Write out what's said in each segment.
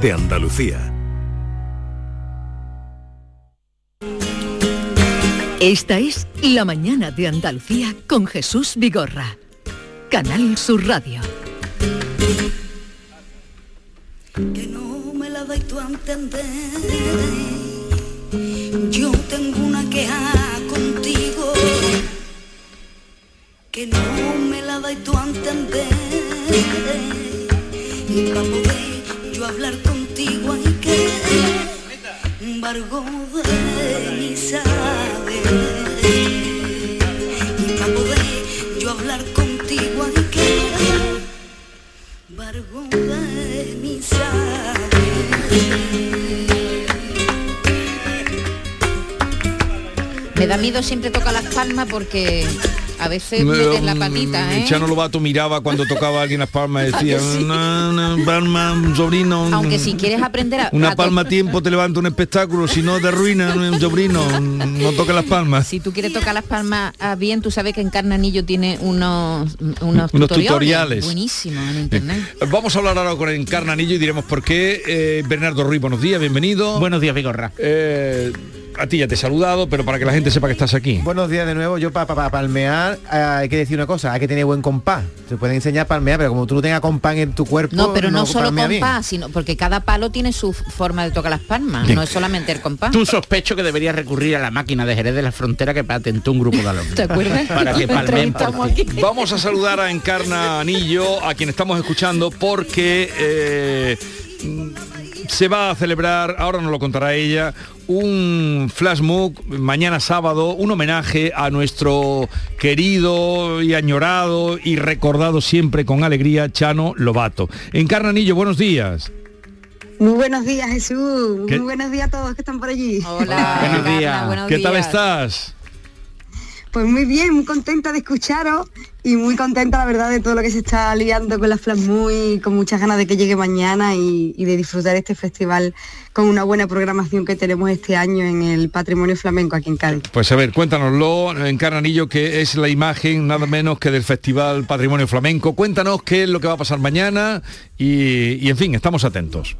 de Andalucía. Esta es La mañana de Andalucía con Jesús Vigorra. Canal Sur Radio. que no me la dais tú a entender. Yo tengo una queja contigo, que no me la dais tú a entender. Y para poder yo hablar contigo hay que de mi saber. Y para poder yo hablar contigo hay que de mi Me da miedo siempre tocar las palmas porque a veces metes la patita, ¿eh? Chano Lobato miraba cuando tocaba a alguien las palmas y decía, ¿A que sí? una, una palma, un sobrino. un- Aunque si quieres aprender a... Una a palma a tiempo te levanta un espectáculo, si no te arruina un sobrino, no toques las palmas. Si tú quieres tocar las palmas ah, bien, tú sabes que en Carnanillo tiene unos, unos, Unos tutoriales, tutoriales. buenísimos en internet. Vamos a hablar ahora con Encarnanillo y diremos por qué. Eh, Bernardo Ruiz, buenos días, bienvenido. Buenos días, Vigorra. Eh, a ti ya te he saludado, pero para que la gente sepa que estás aquí. Buenos días de nuevo. Yo para palmear eh, hay que decir una cosa, hay que tener buen compás. Se pueden enseñar a palmear, pero como tú no tengas compás en tu cuerpo, No, pero no, solo bien. compás, sino porque cada palo tiene su forma de tocar las palmas, Sí. no es solamente el compás. Tú sospecho que deberías recurrir a la máquina de Jerez de la Frontera que patentó un grupo de alumnos. ¿Te acuerdas? Para que palmen. Vamos a saludar a Encarna Anillo, a quien estamos escuchando, porque eh, se va a celebrar, ahora nos lo contará ella, un flash mob mañana sábado, un homenaje a nuestro querido y añorado y recordado siempre con alegría Chano Lobato. Encarna Anillo, buenos días. Muy buenos días, Jesús. ¿Qué? Muy buenos días a todos que están por allí. Hola, Buenos días. buenos ¿Qué tal estás? Pues muy bien, muy contenta de escucharos y muy contenta, la verdad, de todo lo que se está liando con la Flash y con muchas ganas de que llegue mañana y, y de disfrutar este festival con una buena programación que tenemos este año en el Patrimonio Flamenco aquí en Cádiz. Pues a ver, cuéntanoslo, Encarna Anillo, que es la imagen nada menos que del Festival Patrimonio Flamenco. Cuéntanos qué es lo que va a pasar mañana y, y, en fin, estamos atentos.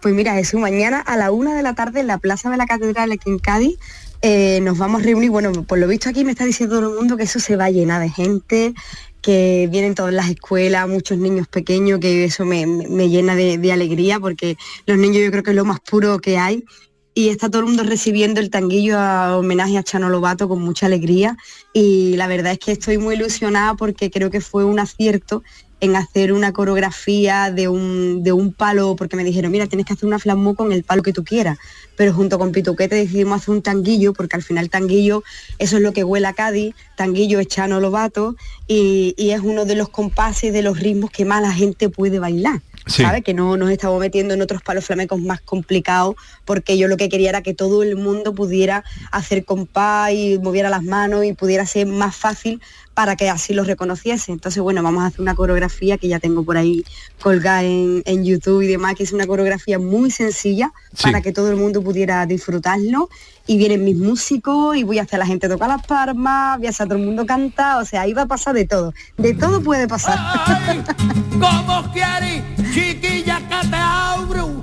Pues mira, Jesús, mañana a la una de la tarde en la Plaza de la Catedral aquí en Cádiz eh, nos vamos a reunir. Bueno, por lo visto aquí me está diciendo todo el mundo que eso se va a llenar de gente, que vienen todas las escuelas, muchos niños pequeños, que eso me, me- llena de, de alegría porque los niños yo creo que es lo más puro que hay. Y está todo el mundo recibiendo el tanguillo a homenaje a Chano Lobato con mucha alegría. Y la verdad es que estoy muy ilusionada porque creo que fue un acierto en hacer una coreografía de un, de un palo, porque me dijeron, mira, tienes que hacer una flamú con el palo que tú quieras. Pero junto con Pituquete decidimos hacer un tanguillo, porque al final tanguillo, eso es lo que huele a Cádiz, tanguillo es Chano Lobato, y, y es uno de los compases, de los ritmos que más la gente puede bailar. Sí. ¿sabes? Que no nos estamos metiendo en otros palos flamencos más complicados, porque yo lo que quería era que todo el mundo pudiera hacer compás y moviera las manos y pudiera ser más fácil para que así los reconociese. Entonces, bueno, vamos a hacer una coreografía que ya tengo por ahí colgada en, en YouTube y demás, que es una coreografía muy sencilla Sí. para que todo el mundo pudiera disfrutarlo. Y vienen mis músicos y voy a hacer a la gente tocar las palmas, voy a hacer a todo el mundo cantar, o sea, ahí va a pasar de todo. De todo puede pasar. ¿Cómo quieres, chiquilla, que te abro?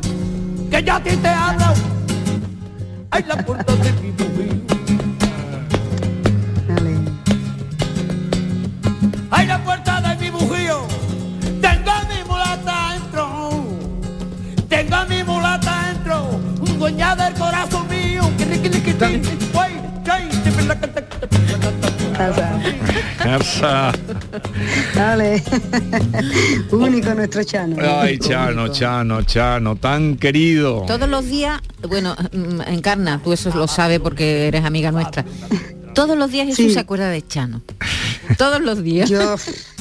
Que yo a ti te abro. Ay, la puerta de mi te la canta. Garza. Dale. Único nuestro Chano. Ay, Chano, Chano, Chano, tan querido. Todos los días, bueno, mm, Encarna, tú eso lo sabes porque eres amiga nuestra. Todos los días Jesús Sí. se acuerda de Chano. Todos los días. Yo,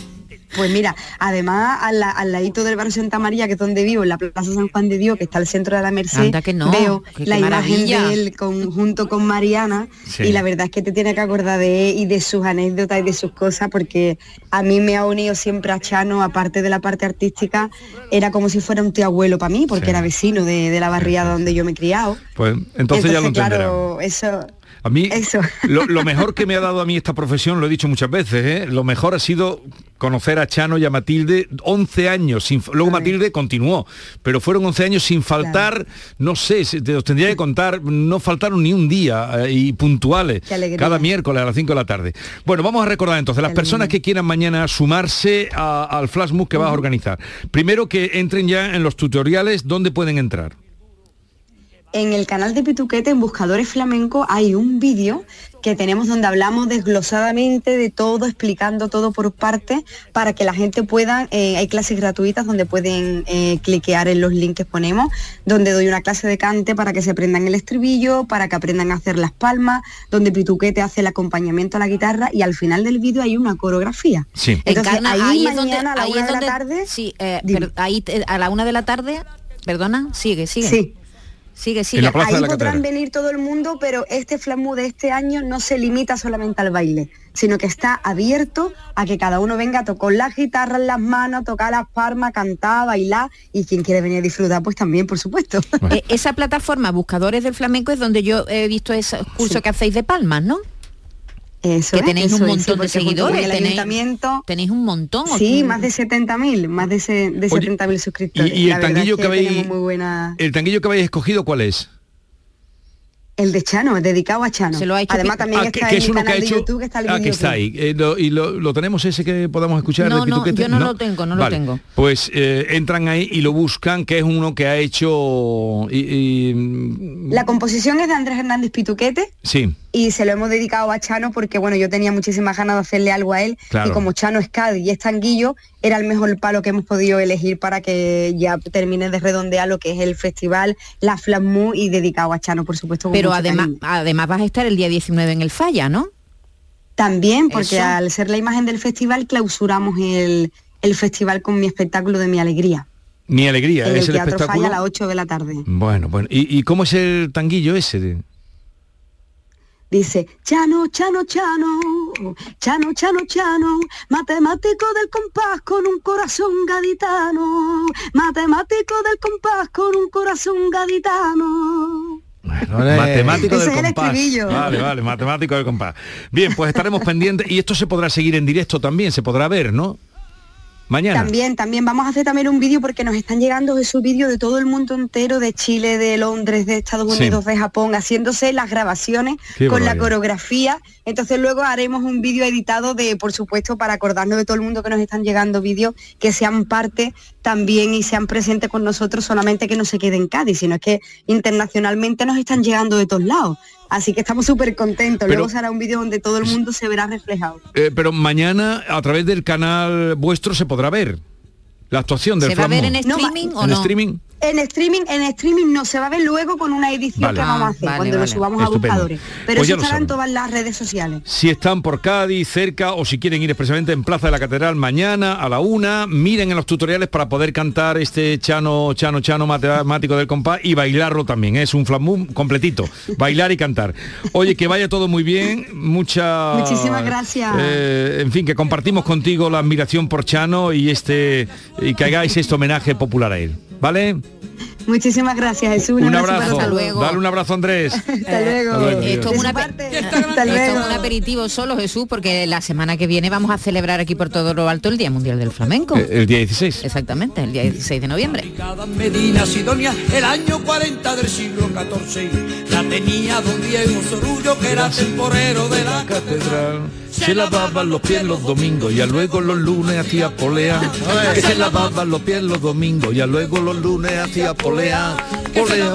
pues mira, además al, la- al ladito del barrio Santa María, que es donde vivo, en la Plaza San Juan de Dios, que está al centro de la Merced, que no, veo que- la qué imagen de él con, junto con Mariana Sí. y la verdad es que te tiene que acordar de él y de sus anécdotas y de sus cosas porque a mí me ha unido siempre a Chano, aparte de la parte artística, era como si fuera un tío abuelo para mí, porque Sí. era vecino de, de la barriada donde yo me he criado. Pues entonces, ya lo entenderá. claro, eso A mí, Eso. Lo, lo mejor que me ha dado a mí esta profesión, lo he dicho muchas veces, ¿eh? lo mejor ha sido conocer a Chano y a Matilde 11 años. Sin, luego Matilde continuó, pero fueron 11 años sin faltar, no sé, te os tendría que contar, no faltaron ni un día eh, y puntuales, cada miércoles a las 5 de la tarde. Bueno, vamos a recordar entonces, las personas que quieran mañana sumarse al flash mob que vas a organizar. Primero que entren ya en los tutoriales, ¿dónde pueden entrar? En el canal de Pituquete, en Buscadores Flamenco, hay un vídeo que tenemos donde hablamos desglosadamente de todo, explicando todo por partes, para que la gente pueda, eh, hay clases gratuitas donde pueden eh, cliquear en los links que ponemos, donde doy una clase de cante para que se aprendan el estribillo, para que aprendan a hacer las palmas, donde Pituquete hace el acompañamiento a la guitarra y al final del vídeo hay una coreografía. Sí. Entonces, Encarna, ahí, ahí, es donde, mañana a la ahí una es de la tarde... sí, eh, pero ahí te- a la una de la tarde, perdona, sigue, sigue. Sí. Sigue, sigue. En la plaza Ahí de la podrán catedral. venir todo el mundo, pero este flamu de este año no se limita solamente al baile, sino que está abierto a que cada uno venga a tocar las guitarras en las manos, tocar las palmas, cantar, bailar y quien quiere venir a disfrutar, pues también, por supuesto. Eh, esa plataforma, Buscadores del Flamenco, es donde yo he visto ese curso Sí. que hacéis de palmas, ¿no? Eso que tenéis un es, montón sí, de seguidores. El tenéis, ayuntamiento, tenéis un montón. sí, más de 70.000, más de, se- de Oye, 70.000 suscriptores. y- y el tanguillo es que habéis- tenemos muy buena... ¿El tanguillo que habéis escogido cuál es? El de Chano, dedicado a Chano. Se lo ha hecho Además también Ah, está que, en es uno que canal ha de hecho YouTube, que está el ah, que está ahí. Eh, lo- y lo, lo tenemos ese que podamos escuchar No, de no, yo no lo tengo, no lo tengo. pues eh, entran ahí y lo buscan que es uno que ha hecho y, y- La composición es de Andrés Hernández Pituquete, sí. Y se lo hemos dedicado a Chano porque bueno yo tenía muchísimas ganas de hacerle algo a él. Claro. y como Chano es Cádiz y es tanguillo era el mejor palo que hemos podido elegir para que ya termine de redondear lo que es el festival la Flammu y dedicado a Chano por supuesto con Pero además, cariño. además vas a estar el día 19 en el Falla, ¿no? también porque Eso. al ser la imagen del festival clausuramos el, el festival con mi espectáculo de mi alegría mi alegría en es el el Teatro espectáculo Falla a las 8 de la tarde bueno bueno ¿Y, y cómo es el tanguillo ese Dice, Chano, Chano, Chano, Chano, Chano, Chano, matemático del compás con un corazón gaditano, matemático del compás con un corazón gaditano. Matemático Ese del compás. Vale, vale, matemático del compás. Bien, pues estaremos pendientes y esto se podrá seguir en directo también, se podrá ver, ¿no? Mañana. También, también vamos a hacer también un vídeo porque nos están llegando esos vídeos de todo el mundo entero, de Chile, de Londres, de Estados Sí. Unidos, de Japón, haciéndose las grabaciones Qué con la coreografía. Entonces luego haremos un vídeo editado de, por supuesto, para acordarnos de todo el mundo que nos están llegando vídeos, que sean parte también y sean presentes con nosotros, solamente que no se quede en Cádiz, sino es que internacionalmente nos están llegando de todos lados. Así que estamos súper contentos. Pero- Luego será un vídeo donde todo el mundo se verá reflejado. Eh, pero mañana a través del canal vuestro se podrá ver la actuación del ¿Se va a ver en No, streaming o ¿En no? streaming. En streaming, en streaming no se va a ver luego con una edición Vale. que vamos a hacer vale, cuando vale. lo subamos Estupendo. a buscadores. Pero Pues en saben. todas las redes sociales. Si están por Cádiz, cerca, o si quieren ir expresamente en Plaza de la Catedral mañana a la una, miren en los tutoriales para poder cantar este chano, chano, chano matemático del compás y bailarlo también. Es un flamú completito. Bailar y cantar. Oye, que vaya todo muy bien. Mucha. Muchísimas gracias. eh, en fin, que compartimos contigo la admiración por Chano y este y que hagáis este homenaje popular a él. ¿Vale? Muchísimas gracias, Jesús. Un abrazo todos. luego. Dale un abrazo, Andrés. Hasta luego. Hasta esto es su una parte. pe- Hasta Esto es luego. un aperitivo solo, Jesús, porque la semana que viene vamos a celebrar aquí por todo lo alto el Día Mundial del Flamenco. Eh, El día 16. Exactamente, el día 16 de noviembre. Cada Medina Sidonia, el año 40 del siglo XIV, la tenía don Diego Sorullo, que era temporero de la catedral. Se lavaban los pies los domingos y a luego los lunes hacía polea. Que se lavaban los pies los domingos y a luego los lunes hacía polea. Polea.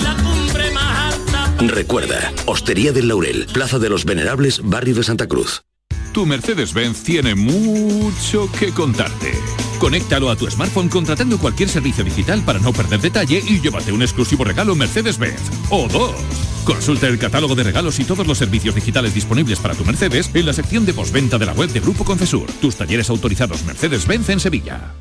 Recuerda, Hostería del Laurel, Plaza de los Venerables, Barrio de Santa Cruz. Tu Mercedes-Benz tiene mucho que contarte. Conéctalo a tu smartphone contratando cualquier servicio digital para no perder detalle y llévate un exclusivo regalo Mercedes-Benz. O dos. Consulta el catálogo de regalos y todos los servicios digitales disponibles para tu Mercedes en la sección de postventa de la web de Grupo Concesur. Tus talleres autorizados Mercedes-Benz en Sevilla.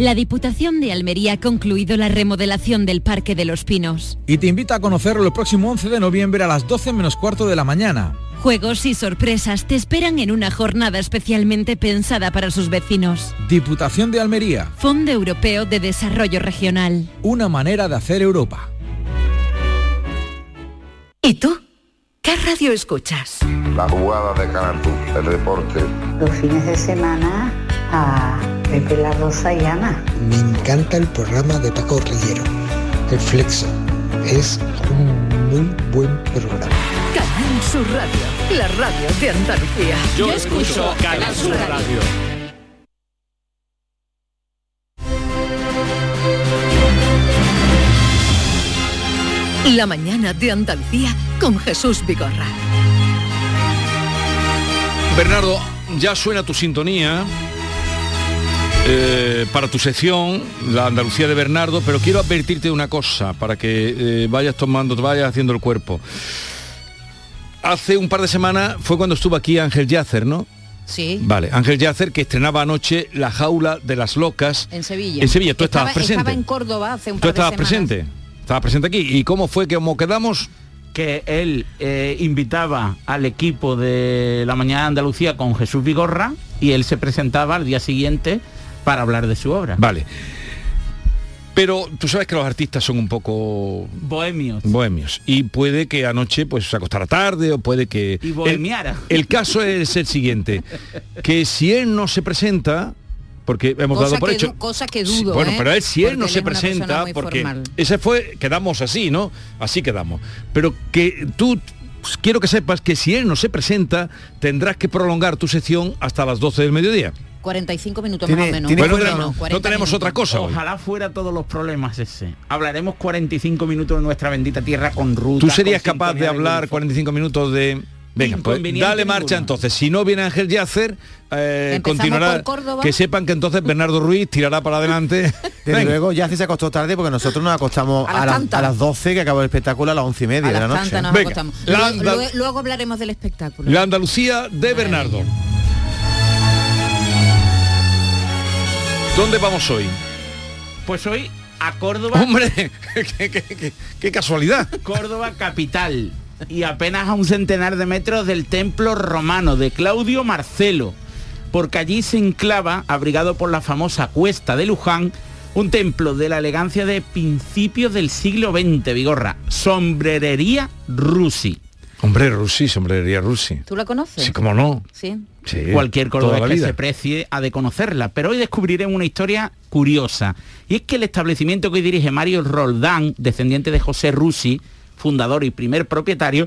La Diputación de Almería ha concluido la remodelación del Parque de los Pinos. Y te invita a conocerlo el próximo 11 de noviembre a las 12 menos cuarto de la mañana. Juegos y sorpresas te esperan en una jornada especialmente pensada para sus vecinos. Diputación de Almería. Fondo Europeo de Desarrollo Regional. Una manera de hacer Europa. ¿Y tú? ¿Qué radio escuchas? La jugada de Canal el deporte. Los fines de semana a Pepe La Rosa y Ana. Me encanta el programa de Paco Rillero, El Flexo. Es un muy buen programa. Canal Sur Radio, la radio de Andalucía. Yo escucho Canal Sur Radio. La mañana de Andalucía con Jesús Vigorra. Bernardo, ya suena tu sintonía eh, para tu sección, la Andalucía de Bernardo, pero quiero advertirte de una cosa para que eh, vayas tomando, te vayas haciendo el cuerpo. Hace un par de semanas fue cuando estuvo aquí Ángel Yacer, ¿no? Sí. Vale, Ángel Yacer que estrenaba anoche La jaula de las locas. En Sevilla. En Sevilla, tú Estaba- estabas presente. Estaba en Córdoba hace un Tú par de estabas semanas. presente. Estabas presente aquí. ¿Y cómo fue que como quedamos? que él eh, invitaba al equipo de la mañana de Andalucía con Jesús Vigorra y él se presentaba al día siguiente para hablar de su obra. Vale. Pero tú sabes que los artistas son un poco Bohemios. bohemios y puede que anoche pues se acostara tarde o puede que Y bohemiara. El, el caso es el siguiente, que si él no se presenta porque hemos Cosa dado por que hecho cosa que Sí, dudo, bueno ¿eh? pero él si él no él se presenta porque formal. ese fue quedamos así no así quedamos pero que tú pues, quiero que sepas que si él no se presenta tendrás que prolongar tu sección hasta las 12 del mediodía 45 minutos Tiene- más o menos. tiene Bueno, fuera- no, no 40 tenemos minutos. otra cosa hoy. Ojalá fuera todos los problemas ese. Hablaremos 45 minutos de nuestra bendita tierra con ruta. ¿Tú serías capaz de hablar Golfo. 45 minutos de... Venga, pues dale marcha ninguno. entonces. Si no viene Ángel Yacer, eh, continuará. Que sepan que entonces Bernardo Ruiz tirará para adelante. Desde Venga. luego ya se acostó tarde porque nosotros nos acostamos A a, las las- tantas. a las 12 que acabó el espectáculo a las 11 y media A de la noche. tantas nos Venga, acostamos. la Luego, anda- luego- luego hablaremos del espectáculo. La Andalucía de Bernardo. ¿Dónde vamos hoy? Pues hoy a Córdoba. Hombre, qué, qué- qué- qué casualidad. Córdoba capital y apenas a un centenar de metros del templo romano de Claudio Marcelo, porque allí se enclava, abrigado por la famosa cuesta de Luján, un templo de la elegancia de principios del siglo XX, Vigorra, sombrerería Rusi. Hombre, Rusi, sombrería Rusi. ¿Tú la conoces? Sí, cómo no. Sí. Sí, Cualquier cordobés que se precie ha de conocerla. Pero hoy descubriremos una historia curiosa. Y es que el establecimiento que hoy dirige Mario Roldán, descendiente de José Rusi, fundador y primer propietario,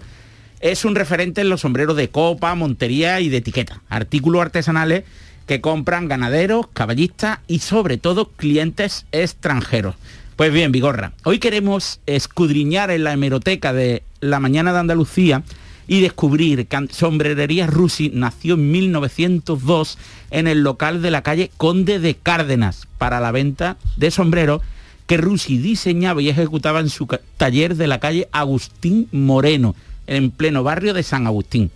es un referente en los sombreros de copa, montería y de etiqueta. Artículos artesanales que compran ganaderos, caballistas y sobre todo clientes extranjeros. Pues bien, Vigorra, hoy queremos escudriñar en la hemeroteca de La Mañana de Andalucía y descubrir que Sombrerería Rusi nació en 1902 en el local de la calle Conde de Cárdenas para la venta de sombreros que Rusi diseñaba y ejecutaba en su taller de la calle Agustín Moreno, en pleno barrio de San Agustín.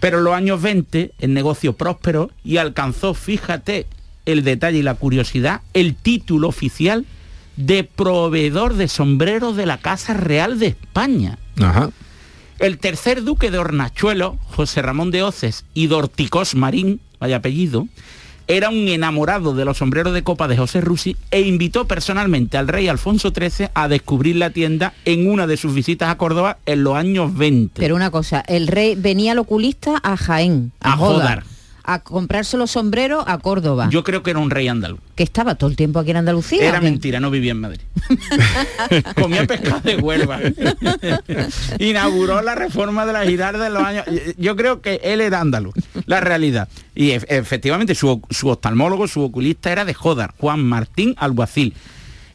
Pero en los años 20 el negocio próspero y alcanzó, fíjate, el detalle y la curiosidad, el título oficial de proveedor de sombreros de la Casa Real de España. Ajá. El tercer duque de Hornachuelo, José Ramón de Oces y Dorticós Marín, vaya apellido, era un enamorado de los sombreros de copa de José Rusi e invitó personalmente al rey Alfonso XIII a descubrir la tienda en una de sus visitas a Córdoba en los años 20. Pero una cosa, el rey venía al oculista a Jaén, a, A Jodar, Jodar. A comprarse los sombreros a Córdoba, Yo creo que era un rey andaluz. que estaba todo el tiempo aquí en Andalucía. Era mentira, no vivía en Madrid. Comía pescado de Huelva. Inauguró la reforma de la girarda en los años. Yo creo que él era andaluz, la realidad. Y ef- efectivamente su, su oftalmólogo, su oculista era de Jodar, Juan Martín Alguacil.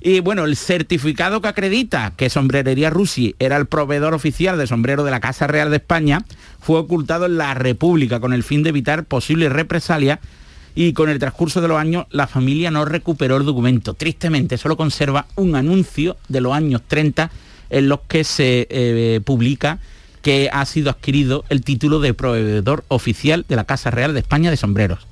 Y bueno, el certificado que acredita que Sombrerería Rusi era el proveedor oficial de sombrero de la Casa Real de España fue ocultado en la República con el fin de evitar posibles represalias y con el transcurso de los años la familia no recuperó el documento. Tristemente solo conserva un anuncio de los años 30 en los que se eh, publica que ha sido adquirido el título de proveedor oficial de la Casa Real de España de sombreros.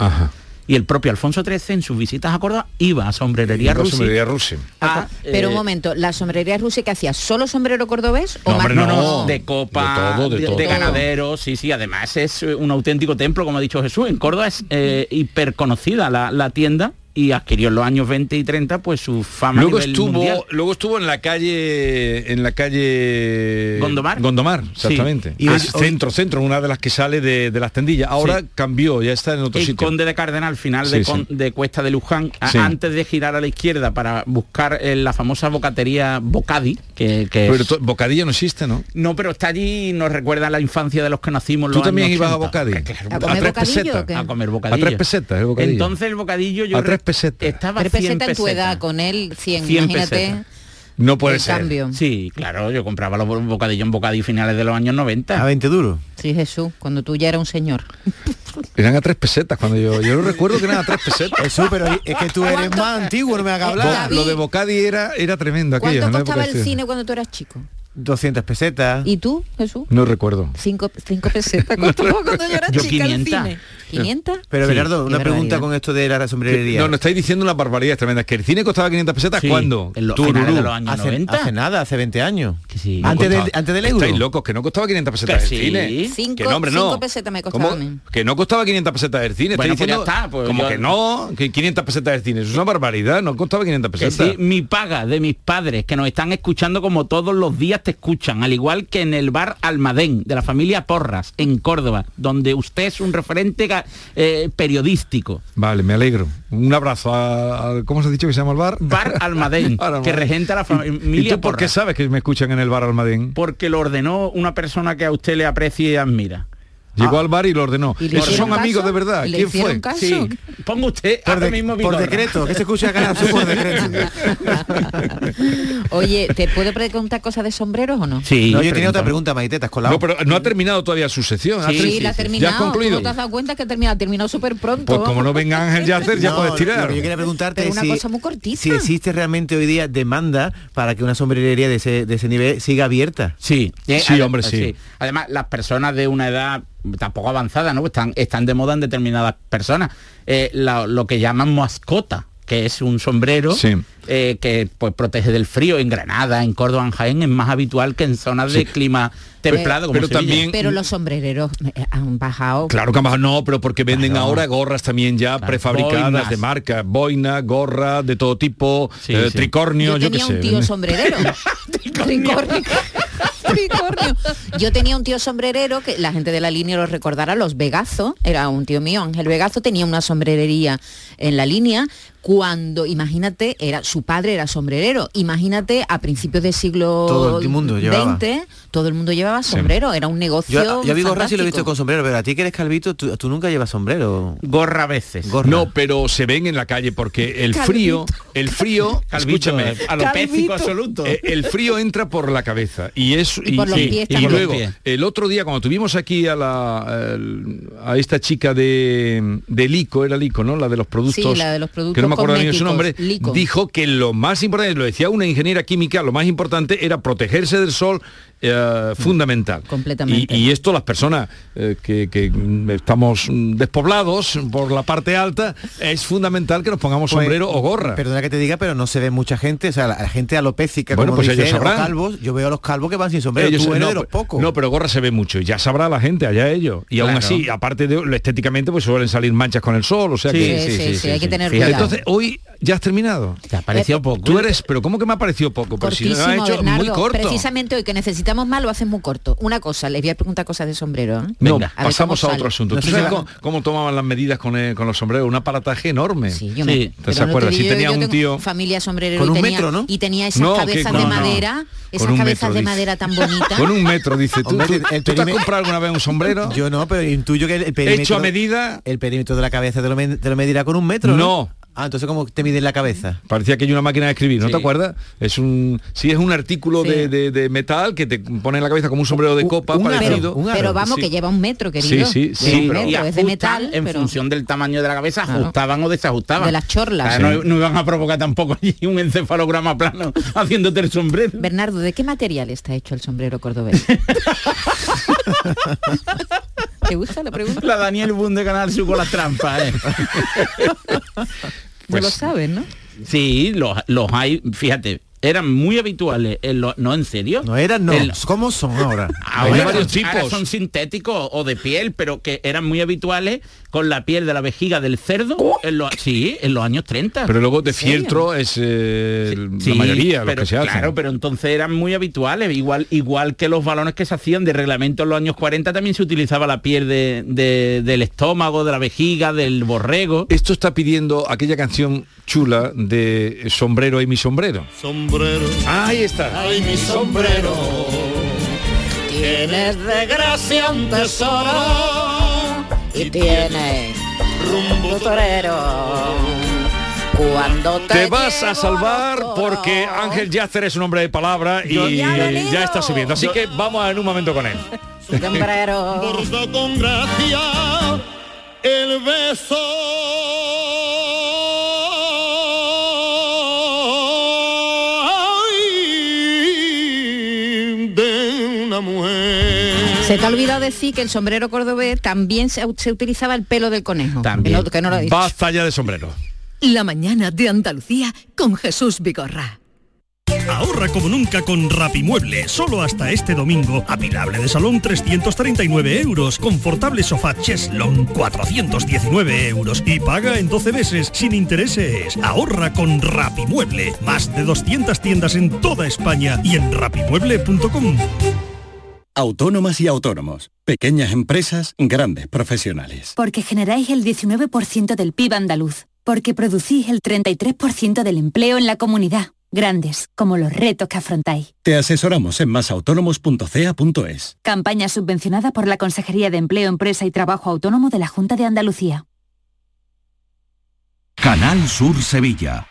Y el propio Alfonso XIII en sus visitas a Córdoba iba a Sombrerería. Sombrería Rusi. a, Pero eh, un momento, ¿la sombrería rusa que hacía solo sombrero cordobés o no, más? hombre, no, no, de copa, De todo, de de, todo. de ganadero, sí, sí, además es eh, un auténtico templo, como ha dicho Jesús. En Córdoba es eh, hiper conocida la, la tienda y adquirió en los años 20 y 30 pues su fama a Luego nivel estuvo, mundial. luego estuvo en la calle, en la calle Gondomar. Gondomar, Sí. exactamente. Y hoy- centro, centro, una de las que sale de, de las tendillas. Ahora Sí. cambió, ya está en otro el sitio. conde de Cardenal al final Sí, de. Con- de Cuesta de Luján, a- Sí. antes de girar a la izquierda para buscar eh, la famosa bocatería Bocadi, que, que Pero es- to- bocadillo no existe, ¿no? no, pero está allí y nos recuerda la infancia de los que nacimos en ¿Tú los también años ibas a 80. Bocadi? ¿A comer tres bocadillo pesetas. a comer bocadillo. A tres pesetas el bocadillo. Entonces el bocadillo yo A tres pesetas. estaba Tres 100 pesetas en tu edad, con él 100, 100 imagínate. pesetas. No puede el ser. cambio. Sí, claro, yo compraba los bocadillos en bocadillo finales de los años 90. A 20 duros. Sí, Jesús, cuando tú ya eras un señor. Eran a tres pesetas cuando yo. Yo no recuerdo que eran a tres pesetas. Eso, pero es que tú eres más antiguo, no me hagas hablar. Bo- lo de Bocadi era, era tremendo aquello. ¿Cuánto costaba el de- cine cuando tú eras chico? 200 pesetas. ¿Y tú, Jesús? No recuerdo. Cinco, cinco pesetas costaba cuando yo era Yo chica 500. el cine. ¿500? Pero Sí, Berardo, qué una pregunta barbaridad. con esto de la sombrerería. No, no estáis diciendo una barbaridad tremenda. Que el cine costaba 500 pesetas, Sí, ¿cuándo? en los de años hace, 90. hace nada, hace 20 años. Que sí. Antes, costaba- del, antes del euro. Estáis locos, que no costaba 500 pesetas Que el sí. cine. Cinco- que no, hombre, no. cinco pesetas me costaba ¿Cómo? a mí. Que no costaba 500 pesetas el cine. Bueno, pues ya diciendo está, pues como yo- que no, que 500 pesetas del cine. Eso es una barbaridad, no costaba 500 Que pesetas. mi paga de mis padres que nos están escuchando como todos los días te escuchan, al igual que en el bar Almadén de la familia Porras en Córdoba, donde usted es un referente eh, periodístico. Vale, me alegro. Un abrazo a, a- ¿Cómo se ha dicho que se llama el bar? Bar Almadén, que regenta la ¿Y familia tú por qué sabes que me escuchan en el bar Almadén? Porque lo ordenó una persona que a usted le aprecia y admira. Llegó al bar y lo ordenó. ¿Y Esos son amigos de verdad. ¿Le ¿Quién fue? caso? Sí, ponga usted Por, ahora de- mismo por decreto, que se escucha Canal Sur por decreto. Oye, ¿te puedo preguntar cosas de sombreros o no? Sí, No, yo tenía otra pregunta. Maite, te has colado. No, pero no ha terminado todavía su sección. ¿ha Sí, Sí, terminado? la ha terminado. ¿Ya has concluido? ¿Tú no te has dado cuenta que ha terminado? Terminó súper pronto. Pues como no venga Ángel Yacer, ya No, puedes tirar. yo quería preguntarte Pero una si, cosa muy cortita. si existe realmente hoy día demanda para que una sombrerería de ese, de ese nivel siga abierta. Sí, eh, Sí, hombre, sí. Además, las personas de una edad tampoco avanzada, ¿no? Están, están de moda en determinadas personas. Eh, la- lo que llaman mascota, que es un sombrero Sí. eh, que pues protege del frío. En Granada, en Córdoba, en Jaén es más habitual que en zonas de clima templado. como pero también- Pero los sombrereros eh, han bajado. Claro que han bajado, no, pero porque venden Claro. ahora gorras también ya Claro, prefabricadas boinas. de marca, boina, gorra de todo tipo, Sí, eh, sí. tricornio, Yo yo, qué tenía sé. un tío sombrerero. Tricornio. Yo tenía un tío sombrerero que la gente de la línea lo recordará, los Vegazo, era un tío mío, Ángel Vegazo, tenía una sombrerería en la línea cuando, imagínate, era su padre era sombrerero. Imagínate a principios del siglo Todo el mundo llevaba. XX, todo el mundo llevaba sombrero, era un negocio. Yo, yo a Vigorra sí lo he visto con sombrero, pero a ti que eres calvito, tú, tú nunca llevas sombrero. Gorra a veces. No, pero se ven en la calle porque el Calvito. frío, el frío, Calvito, escúchame, eh, alopécico absoluto. Eh, El frío entra por la cabeza y es Y por los pies y también. luego Por los pies. el otro día cuando tuvimos aquí a la a esta chica de de Lico, era Lico, ¿no? La de los productos Sí, la de los productos me acuerdo bien su nombre, Lico. dijo que lo más importante, lo decía una ingeniera química, lo más importante era protegerse del sol eh, fundamental. Completamente. Y, y esto las personas eh, que, que, estamos despoblados por la parte alta, es fundamental que nos pongamos Pues, sombrero o gorra. Perdona que te diga, pero no se ve mucha gente, o sea, la, la gente alopécica, Bueno, como pues dice ellos calvos, yo veo a los calvos que van sin sombrero, Ellos- tú eres no, de los pocos. No, pero gorra se ve mucho y ya sabrá la gente, allá ellos. Y aún así, aparte de lo estéticamente, pues suelen salir manchas con el sol, o sea Sí, que... sí, sí, sí, hay que tener cuidado. Entonces, hoy ya has terminado. Te ha parecido Eh, poco. Tú eres, pero ¿cómo que me ha parecido poco? Pero si lo has hecho Bernardo. muy corto. Precisamente hoy que necesitamos más lo haces muy corto. Una cosa, les voy a preguntar cosas de sombrero. ¿eh? No, A pasamos a sale. otro asunto. No ¿Tú sé sabes cómo, cómo tomaban las medidas con, el- con los sombreros? Un aparataje enorme. Sí, yo me- ¿Te acuerdas? Si tenía yo un tío... familia sombrerero Con y un tenía, metro, ¿no? y tenía esas No, cabezas de no. madera, esas cabezas de madera tan bonitas. Con un metro, dice. ¿Tú, te has comprado alguna vez un sombrero? Yo no, pero intuyo que el, perímetro... Hecho a medida. El perímetro de la cabeza te lo, me- te lo medirá con un metro, ¿no? No. Ah, entonces ¿cómo te miden la cabeza? Parecía que hay una máquina de escribir, ¿no Sí. te acuerdas? Es un sí es un artículo Sí. de, de- de metal que te pone en la cabeza como un sombrero de copa Un parecido. pero vamos, Sí. que lleva un metro, querido. Sí, sí, sí, pero- metro, es de metal, en pero- función del tamaño de la cabeza Claro. ajustaban o desajustaban De las chorlas. Ah, no, no iban a provocar tampoco allí un encefalograma plano haciéndote el sombrero Bernardo, ¿de qué material está hecho el sombrero cordobés? ¿Te gusta la pregunta? la Daniel Boone de Canal Sur con las trampas ¿eh? no lo sabes, ¿no? sí los, los hay fíjate eran muy habituales en los- no en serio No eran, no. En- ¿Cómo son ahora? Ahora, Hay varios ahora tipos. son sintéticos o de piel, pero que eran muy habituales con la piel de la vejiga del cerdo en los, sí, en los años 30. Pero luego de fieltro es eh, Sí, la mayoría pero, que se hacen. Claro, pero entonces eran muy habituales, igual, igual que los balones que se hacían de reglamento en los años 40 también se utilizaba la piel de- de- del estómago, de la vejiga, del borrego. Esto está pidiendo aquella canción chula de Sombrero y mi sombrero. Sombrero. Ahí está. Ay, mi sombrero. Tienes de gracia un tesoro y tiene rumbo torero. Cuando te, Te vas a salvar porque Ángel Yacer es un hombre de palabra y Ya está subiendo. Así que vamos en un momento con él. sombrero. Borda con gracia el beso. Se te ha olvidado decir que el sombrero cordobés también se, se utilizaba el pelo del conejo. También. Que no, que no lo he dicho. Basta ya de sombrero. La mañana de Andalucía con Jesús Vigorra. Ahorra como nunca con Rapimueble. Solo hasta este domingo. Apilable de salón 339 euros. Confortable sofá Cheslon 419 euros. Y paga en 12 meses sin intereses. Ahorra con Rapimueble. Más de 200 tiendas en toda España y en rapimueble.com. Autónomas y autónomos. Pequeñas empresas, grandes profesionales. Porque generáis el 19% del PIB andaluz. Porque producís el 33% del empleo en la comunidad. Grandes, como los retos que afrontáis. Te asesoramos en masautónomos.ca.es. Campaña subvencionada por la Consejería de Empleo, Empresa y Trabajo Autónomo de la Junta de Andalucía. Canal Sur Sevilla.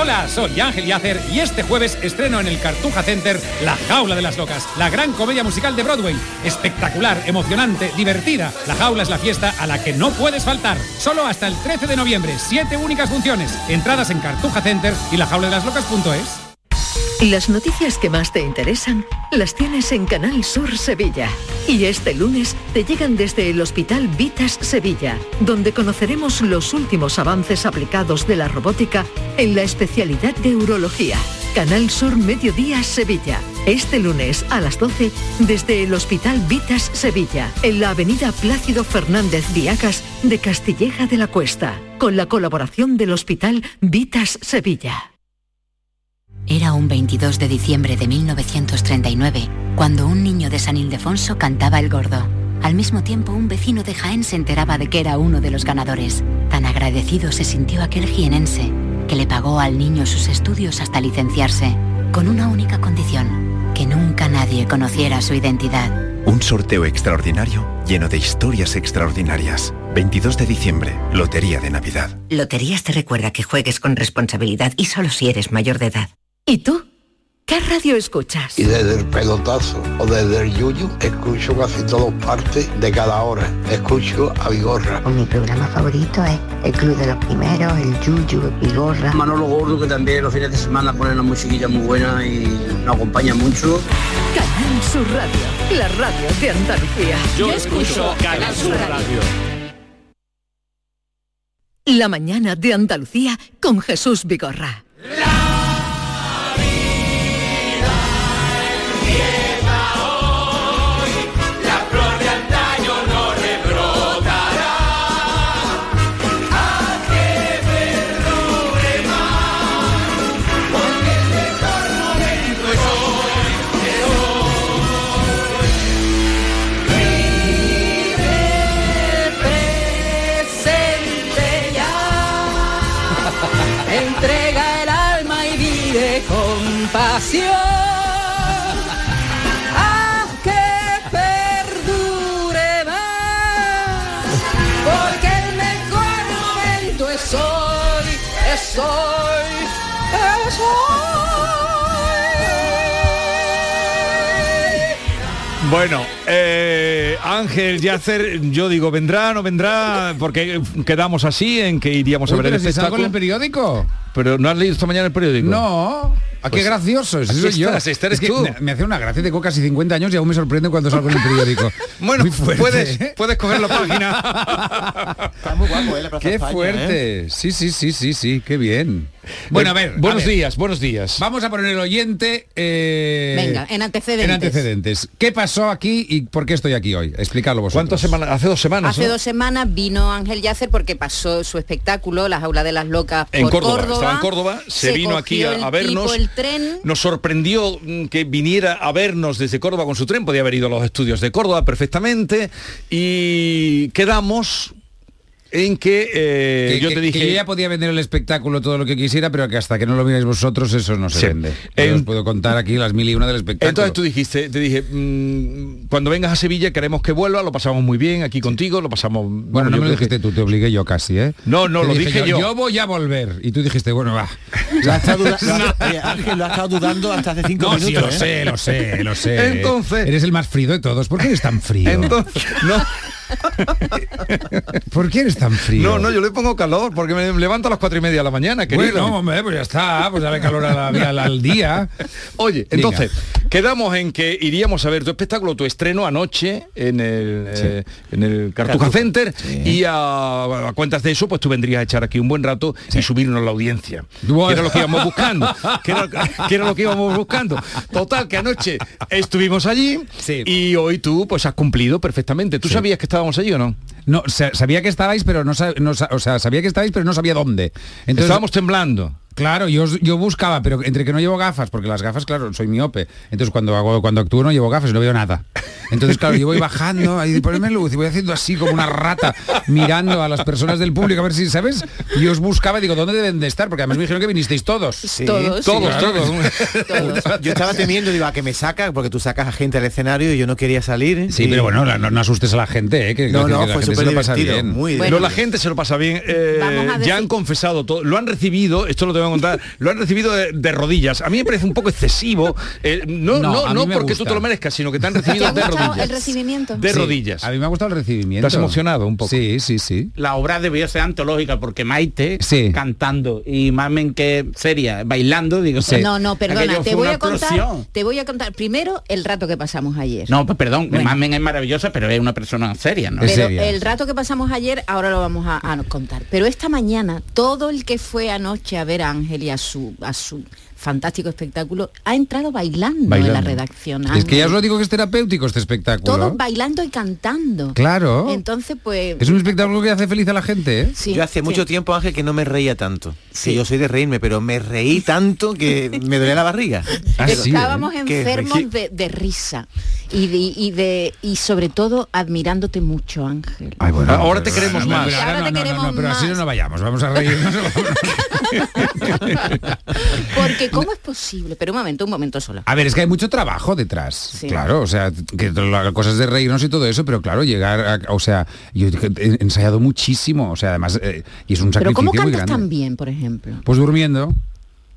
Hola, soy Ángel Yacer y este jueves estreno en el Cartuja Center La Jaula de las Locas, la gran comedia musical de Broadway. Espectacular, emocionante, divertida. La Jaula es la fiesta a la que no puedes faltar. Solo hasta el 13 de noviembre, siete únicas funciones. Entradas en Cartuja Center y lajauladelaslocas.es. Las noticias que más te interesan las tienes en Canal Sur Sevilla. Y este lunes te llegan desde el Hospital Vitas Sevilla, donde conoceremos los últimos avances aplicados de la robótica en la especialidad de urología. Canal Sur Mediodía Sevilla. Este lunes a las 12 desde el Hospital Vitas Sevilla, en la avenida Plácido Fernández Viacas de Castilleja de la Cuesta, con la colaboración del Hospital Vitas Sevilla. Era un 22 de diciembre de 1939, cuando un niño de San Ildefonso cantaba el gordo. Al mismo tiempo, un vecino de Jaén se enteraba de que era uno de los ganadores. Tan agradecido se sintió aquel jienense, que le pagó al niño sus estudios hasta licenciarse, con una única condición, que nunca nadie conociera su identidad. Un sorteo extraordinario lleno de historias extraordinarias. 22 de diciembre, Lotería de Navidad. Loterías te recuerda que juegues con responsabilidad y solo si eres mayor de edad. ¿Y tú? ¿Qué radio escuchas? Y desde el pelotazo o desde el yuyu, escucho casi todas partes de cada hora. Escucho a Vigorra. Mi programa favorito es El Club de los Primeros, El Yuyu, Vigorra. Manolo Gordo, que también los fines de semana pone una musiquilla muy buena y nos acompaña mucho. Canal Sur Radio, la radio de Andalucía. Yo escucho Canal Sur Radio. La mañana de Andalucía con Jesús Vigorra. Hoy, es hoy. Bueno, eh, Ángel Yacer, yo digo, ¿vendrá no vendrá? Porque quedamos así en que iríamos a ver el pero si salgo en espectáculo. el periódico. Pero ¿no has leído esta mañana el periódico? No. ¿A qué Pues, gracioso? Aquí soy yo. estás, este eres Es que tú. Me, me hace una gracia, tengo casi 50 años y aún me sorprende cuando salgo en el periódico. Bueno, puedes, ¿eh? puedes coger la página. Está muy guapo, ¿eh? La Plaza Qué España, fuerte. ¿eh? Sí, sí, sí, sí, sí, qué bien. Bueno, a ver. a Buenos ver. días, buenos días. Vamos a poner el oyente. eh, Venga, en antecedentes. En antecedentes. ¿Qué pasó aquí y por qué estoy aquí hoy? Explicarlo vosotros. ¿Cuántas semanas? Hace dos semanas. Hace ¿no? dos semanas vino Ángel Yacer porque pasó su espectáculo, La Jaula de las Locas, por En Córdoba, estaba en Córdoba, se, vino aquí a, vernos. tipo, el Nos sorprendió mm, que viniera a vernos desde Córdoba con su tren, podía haber ido a los estudios de Córdoba perfectamente. Y quedamos en que, eh, Que- yo que- te dije que yo ya podía vender el espectáculo todo lo que quisiera, pero que hasta que no lo miráis vosotros eso no se Sí. vende. En- os puedo contar aquí las mil y una del espectáculo. Entonces tú dijiste, te dije, mm, cuando vengas a Sevilla queremos que vuelva, lo pasamos muy bien aquí contigo, lo pasamos. Bueno, no me lo dijiste tú, te obligué yo casi, ¿eh? No, no, Te lo dije dije yo. Yo voy a volver. Y tú dijiste, bueno, va. Lo ha estado Ángel lo dudando hasta hace cinco No, sí, minutos. lo ¿eh? sé, lo sé, lo sé. Entonces- Eres el más frío de todos. ¿Por qué eres tan frío? Entonces, no, ¿Por qué eres tan frío? no, no, yo le pongo calor porque me levanto a las cuatro y media de la mañana, querido. Bueno, hombre, pues ya está, pues dale calor a la- al, al día. Oye, entonces, quedamos en que iríamos a ver tu espectáculo, tu estreno anoche en el, eh, en el Cartuja Cartuja. Center y a, a cuentas de eso, pues tú vendrías a echar aquí un buen rato y subirnos la audiencia. Bueno. Que era lo que íbamos buscando. Que era, que era lo que íbamos buscando. Total, que anoche estuvimos allí y hoy tú pues has cumplido perfectamente. ¿Tú sabías que estábamos allí o no? No, sa- sabía que estabais, pero no, o sea, sabía que estabais, pero no sabía dónde. Entonces, Estábamos temblando. Claro, yo, yo buscaba, pero entre que no llevo gafas, porque las gafas, claro, soy miope. Entonces cuando hago, cuando actúo no llevo gafas y no veo nada. Entonces, claro, yo voy bajando, ahí ponerme luz y voy haciendo así como una rata, mirando a las personas del público a ver si, ¿sabes? Y os buscaba, digo, ¿dónde deben de estar? Porque además me dijeron que vinisteis todos. Sí. Todos, todos, sí. todos. Yo estaba temiendo, digo, a que me saca, porque tú sacas a gente al escenario y yo no quería salir. Sí, y- pero bueno, no, no asustes a la gente, ¿eh? que, No, que- no, que la fue gente se lo pasa bien. muy Bueno. no, la gente se lo pasa bien. eh, ya han confesado todo. Lo han recibido, esto lo tengo que contar, lo han recibido de, de rodillas. A mí me parece un poco excesivo. eh, no No, no, porque tú te lo merezcas, sino que te han ¿Te recibido ha de gustado rodillas. el recibimiento? De Sí, rodillas. A mí me ha gustado el recibimiento. ¿Te has emocionado un poco? Sí, sí, sí. La obra debió ser antológica porque Maite Sí. cantando y Mamen que seria, bailando, digo. No, no, perdona, te voy a contar, explosión. te voy a contar primero el rato que pasamos ayer. No, pues perdón, Bueno. Mamen es maravillosa, pero es una persona seria, ¿no? Es Pero seria. El rato que pasamos ayer, ahora lo vamos a, a contar. Pero esta mañana, todo el que fue anoche a ver a Ángel y a su, a su fantástico espectáculo, ha entrado bailando, en la redacción. Es que ya os lo digo que es terapéutico este espectáculo. Todos bailando y cantando. Claro. Entonces, pues... Es un espectáculo que hace feliz a la gente, ¿eh? sí, yo hace sí. mucho tiempo, Ángel, que no me reía tanto. Sí. Que yo soy de reírme, pero me reí tanto que me dolía la barriga. Ah, ¿eh? Estábamos enfermos de, de risa y de, y de y sobre todo admirándote mucho, Ángel. Ay, bueno, Ahora pero- te queremos más. pero Ahora no, te no, no, queremos no, pero así no vayamos, vamos a reírnos. Porque ¿cómo es posible? Pero un momento, un momento solo. A ver, es que hay mucho trabajo detrás. Claro, o sea, que las cosas de reírnos y todo eso, pero claro, llegar a, o sea, yo he ensayado muchísimo, o sea, además, eh, y es un Pero sacrificio ¿cómo muy cantas grande. tan bien, por ejemplo? Pues durmiendo.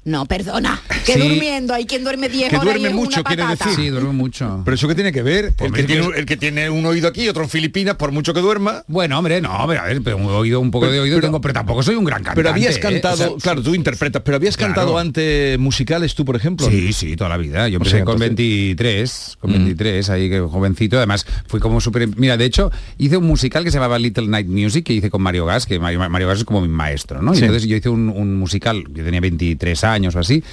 No, perdona, que Sí. durmiendo, hay quien duerme 10 Que horas y duerme es mucho, una quiere decir. Sí, duermo mucho. Pero eso que tiene que ver, Pues el, que tiene, el que tiene un oído aquí otro en Filipinas, por mucho que duerma. Bueno, hombre, no, hombre, a ver, pero un oído, un poco Pero- de oído pero- tengo, pero tampoco soy un gran cantante. Pero habías ¿eh? cantado, O sea, claro, tú interpretas, pero habías Claro. cantado antes musicales tú, por ejemplo. Sí, sí, toda la vida. Yo O empecé sea, con entonces- 23, con Mm. 23, ahí que jovencito. Además, fui como súper... Mira, de hecho, hice un musical que se llamaba Little Night Music, que hice con Mario Gas, que Mario, Mario Gas es como mi maestro, ¿no? Y entonces yo hice un, un musical, yo tenía 23 años o así,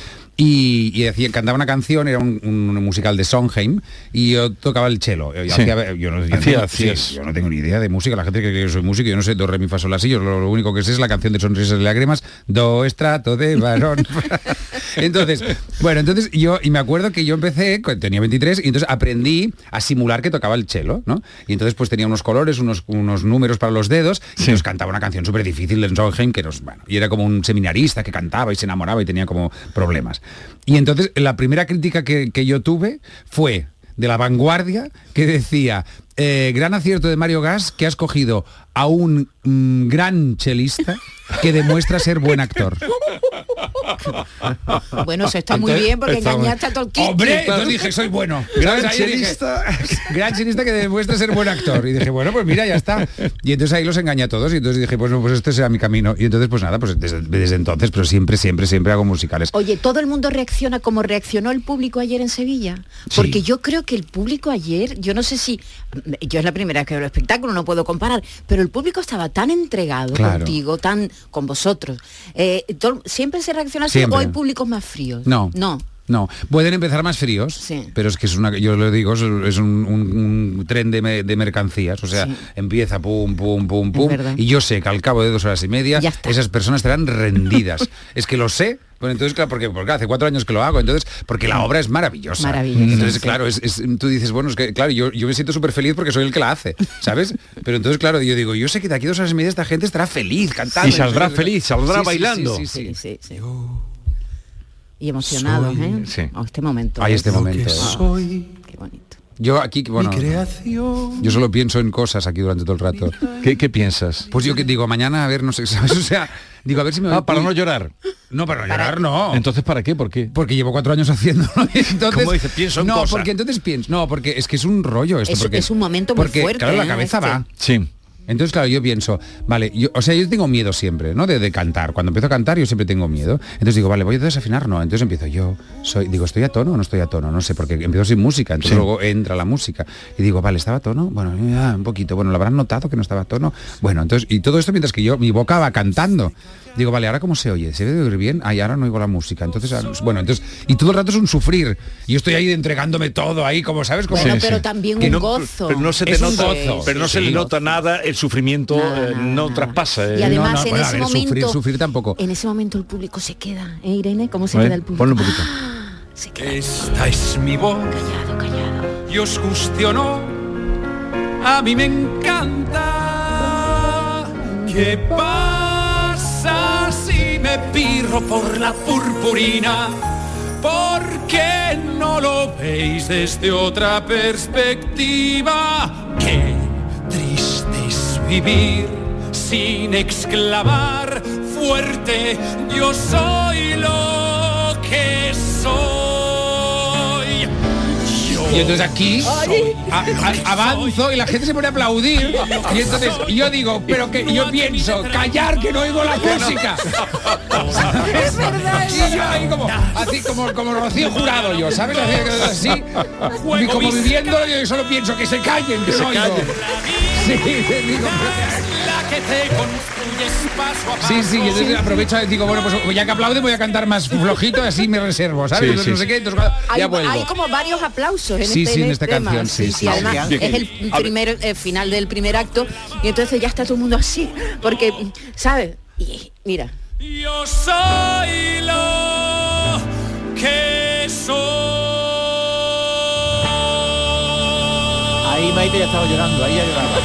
y, y decía, cantaba una canción, era un, un musical de Sondheim, y yo tocaba el cello. Yo, Sí. hacía- yo no, yo Hacía- sí, yo no tengo ni idea de música, la gente cree que yo soy músico, yo no sé do, re, mi, fa, sol, la, si, yo lo, lo único que sé es la canción de Sonrisas y Lágrimas, do, estrato de varón. entonces, bueno, entonces yo, y me acuerdo que yo empecé, tenía 23, y entonces aprendí a simular que tocaba el cello, ¿no? Y entonces pues tenía unos colores, unos, unos números para los dedos, y nos cantaba una canción súper difícil de Sondheim, que nos, bueno, y era como un seminarista que cantaba y se enamoraba y tenía como problemas. Y entonces la primera crítica que, yo tuve fue de la vanguardia que decía eh, gran acierto de Mario Gas que has cogido a un mm, gran chelista que demuestra ser buen actor. Bueno, eso está muy Entonces, bien porque está engañaste a kit. Hombre, entonces dije, soy bueno. Gran ¿Sabes? Ahí dije, chelista. gran chelista que demuestra ser buen actor. Y dije, bueno, pues mira, ya está. Y entonces ahí los engañé a todos. Y entonces dije, pues, no, pues este será mi camino. Y entonces, pues nada, pues desde, desde entonces, pero siempre, siempre, siempre hago musicales. Oye, todo el mundo reacciona como reaccionó el público ayer en Sevilla. Porque yo creo que el público ayer, yo no sé si, yo es la primera vez que veo el espectáculo, no puedo comparar, pero el público estaba tan entregado Claro. contigo, tan con vosotros. Eh, todo- siempre se reacciona así o hay públicos más fríos. No. No. No, pueden empezar más fríos, Sí. pero es que es una, yo lo digo, es, un, un- un tren de, me- de mercancías, o sea, Sí. empieza pum, pum, pum, pum, y yo sé que al cabo de dos horas y media esas personas estarán rendidas. es que lo sé. Bueno, entonces, claro, porque, porque hace cuatro años que lo hago, entonces, porque la obra es maravillosa. Maravillosa, Entonces, sí. claro, es, es- tú dices, bueno, es que, claro, yo, yo me siento súper feliz porque soy el que la hace, ¿sabes? Pero entonces, claro, yo digo, yo sé que de aquí a dos horas y media esta gente estará feliz cantando. Y saldrá feliz, saldrá sí, sí, bailando. sí, sí, sí. Sí, sí, sí. Y emocionados, ¿eh? Sí. Oh, este momento. Ay, es- este momento. Ah, eh. qué bonito. Yo aquí, bueno, yo solo pienso en cosas aquí durante todo el rato. ¿Qué, qué piensas? Pues yo que digo, mañana a ver, no sé, ¿sabes? O sea, digo, a ver si me Ah, para no llorar. No, para no llorar, no. Entonces, ¿para qué? ¿Por qué? porque llevo cuatro años haciéndolo. Entonces, ¿Cómo dice? Pienso en no, cosas. porque entonces pienso. No, porque es que es un rollo esto. Es- porque, es un momento muy porque, fuerte, Claro, la ¿eh? cabeza Este. va. Sí. Entonces, claro, yo pienso, vale, yo, o sea, yo tengo miedo siempre, ¿no? De, de cantar. Cuando empiezo a cantar yo siempre tengo miedo. Entonces digo, vale, voy a desafinar, no. Entonces empiezo yo, soy, digo, ¿estoy a tono o no estoy a tono? No sé, porque empiezo sin música, entonces Sí. luego entra la música. Y digo, vale, ¿estaba a tono? Bueno, ya, un poquito. Bueno, ¿lo habrán notado que no estaba a tono? Bueno, entonces, y todo esto mientras que yo, mi boca va cantando. Digo, vale, ¿ahora cómo se oye? ¿Se debe oír bien? Ay, ahora no oigo la música. Entonces, ah, bueno, entonces, y todo el rato es un sufrir. Y yo estoy ahí entregándome todo ahí, como sabes, como Bueno, pero también Que un no- gozo. Pero no se te Es un nota, gozo. pero no Sí, se le nota nada el sufrimiento eh, no traspasa. eh. Y además en bueno, a ese ver, sufrir- momento, sufrir tampoco. en ese momento el público se queda, ¿eh, Irene? ¿Cómo se ver, queda el público? ponlo un poquito. Esta es mi voz. Callado, callado. Y os guste o no, a mí me encanta. ¿Qué pasa si me pirro por la purpurina? ¿Por qué no lo veis desde otra perspectiva? Vivir sin exclamar fuerte, yo soy lo que soy. Y entonces aquí a- a- avanzo y la gente se pone a aplaudir y entonces yo digo, pero que yo pienso, callar que no oigo la música. Es verdad, es Y yo ahí como, así como, como Rocío Jurado yo, ¿sabes? Así, así y como viviendo yo solo pienso que se callen, que no oigo. callen. Sí, digo, la que te Sí, sí, y entonces aprovecho y digo, bueno, pues ya que aplaude voy a cantar más flojito y así me reservo, ¿sabes? Sí, Entonces, sí, no sé sí. qué, entonces Hay, ya vuelvo. hay como varios aplausos en Sí, este, sí, en en esta este tema. canción, sí, sí. además es el primer eh, final del primer acto y entonces ya está todo el mundo así, porque, ¿sabes? Y, mira, Yo soy lo que soy. Ahí Maite ya estaba llorando, ahí ya lloraba.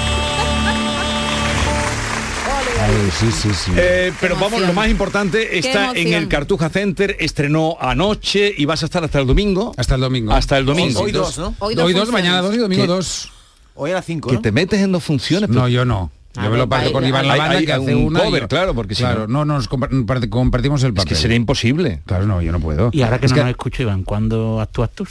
Sí, sí, sí. Eh, pero vamos, lo más importante está en el Cartuja Center, estrenó anoche y vas a estar hasta el domingo. Hasta el domingo. Hasta el domingo. Hoy dos, ¿no? hoy Hoy dos, dos, funciones. mañana dos y domingo ¿Qué? dos. Hoy a las 5, Que ¿no? te metes en dos funciones. No, yo no. Yo A me ver, lo parto hay- con Iván Lavanda que hace un una. cover, yo- claro, porque si claro, no, nos compar- compartimos el es papel. que sería imposible. Claro, no, yo no puedo. Y ahora que Es no nos escucho, Iván, ¿cuándo actúas tú?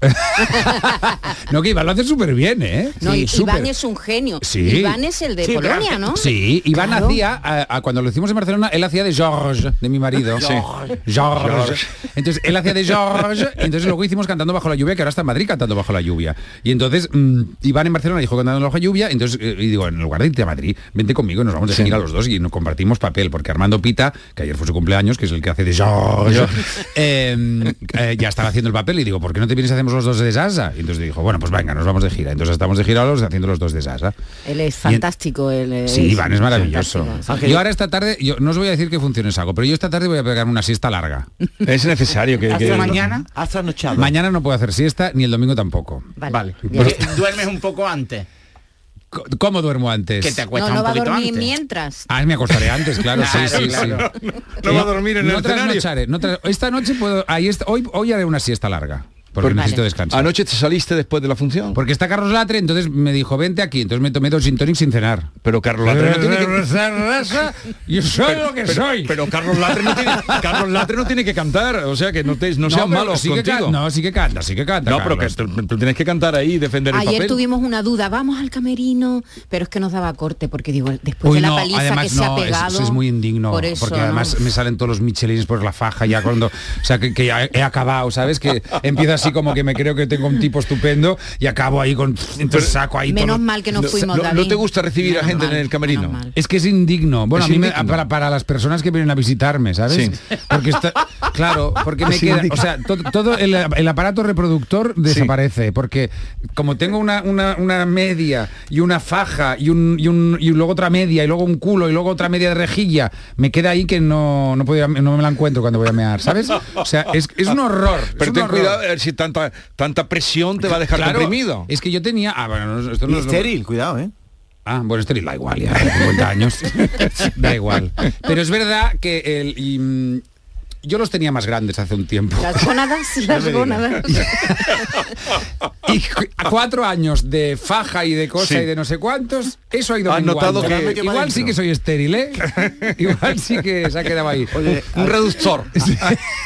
No, que Iván lo hace súper bien, ¿eh? No, Sí. Iván es un genio. Sí. Iván es el de Sí, Polonia, claro. ¿no? Sí, Iván Claro. hacía, a- a- cuando lo hicimos en Barcelona, él hacía de George, de mi marido. Sí. George. George. Entonces, él hacía de George, y entonces luego hicimos Cantando Bajo la Lluvia, que ahora está en Madrid cantando Bajo la Lluvia. Y entonces, mm, Iván en Barcelona dijo Cantando Bajo la Lluvia, entonces, eh, y digo, en lugar de irte a Madrid, vente conmigo y nos vamos de Sí. gira los dos y nos compartimos papel, porque Armando Pita, que ayer fue su cumpleaños, que es el que hace de George, eh, eh, ya estaba haciendo el papel y digo, ¿por qué no te vienes y hacemos los dos de Sasa? Y entonces dijo, bueno, pues venga, nos vamos de gira. Entonces estamos de gira los haciendo los dos de Sasa. Él es fantástico. él es- Sí, Iván es maravilloso. Yo ahora esta tarde, yo no os voy a decir qué funciones hago, pero yo esta tarde voy a pegarme una siesta larga. Es necesario que... Hasta que- mañana. Has trasnochado. Mañana no puedo hacer siesta ni el domingo tampoco. Vale. Pero- Duermes un poco antes. ¿Cómo duermo antes? Que te acuestas no un va a poquito dormir antes. mientras. Ah, me acostaré antes, claro, sí, Claro, sí, claro. sí. No va a dormir en el no escenario. no tras- esta noche puedo, ahí est- hoy, hoy haré una siesta larga. Porque Vale. necesito descansar. Anoche te saliste después de la función. Porque está Carlos Latre, entonces me dijo, vente aquí. Entonces me tomé dos gin tonic sin cenar. Pero Carlos Latre no tiene que... Yo soy lo que pero, soy. pero Carlos Latre no tiene Carlos Latre no tiene que cantar, o sea que no te no, sean pero malos sí que contigo. can- no, sí que canta, sí que canta. No, pero que Carlos. tú, tú tienes que cantar ahí y defender el Ayer papel. tuvimos una duda, vamos al camerino, pero es que nos daba corte porque digo, después Uy, de la no, paliza además que se ha no, es- pegado. es, muy indigno por eso, porque ¿no? además me salen todos los michelines por la faja ya cuando o sea que, que ya he, he acabado sabes que empieza así como que me creo que tengo un tipo estupendo y acabo ahí con entonces saco ahí Menos todo- mal que no No- fuimos, no- David. ¿No te gusta recibir a gente mal, en el camerino? es que es indigno bueno Es a mí me- para, para las personas que vienen a visitarme sabes Sí. porque está claro porque me Es queda o sea to- todo el, el aparato reproductor desaparece porque como tengo una, una, una media y una faja y un, y un y luego otra media y luego un culo y luego otra media de rejilla me queda ahí que no no, puedo ir a- no me la encuentro cuando voy a mear sabes o sea es, es un horror es Pero un ten horror. cuidado si tanta tanta presión te va a dejar Claro, comprimido. es que yo tenía ah bueno no, esto Y no es lo- estéril, cuidado, ¿eh? Ah, bueno, estéril da igual, ya, 50 años. da igual. Pero es verdad que el, y, mm, yo los tenía más grandes hace un tiempo. Las gónadas, las gónadas. Y a cuatro años de faja y de cosa Sí. y de no sé cuántos, eso ha ido Has notado que- Igual sí que soy estéril, ¿eh? Igual sí que se ha quedado ahí. Oye, Un reductor.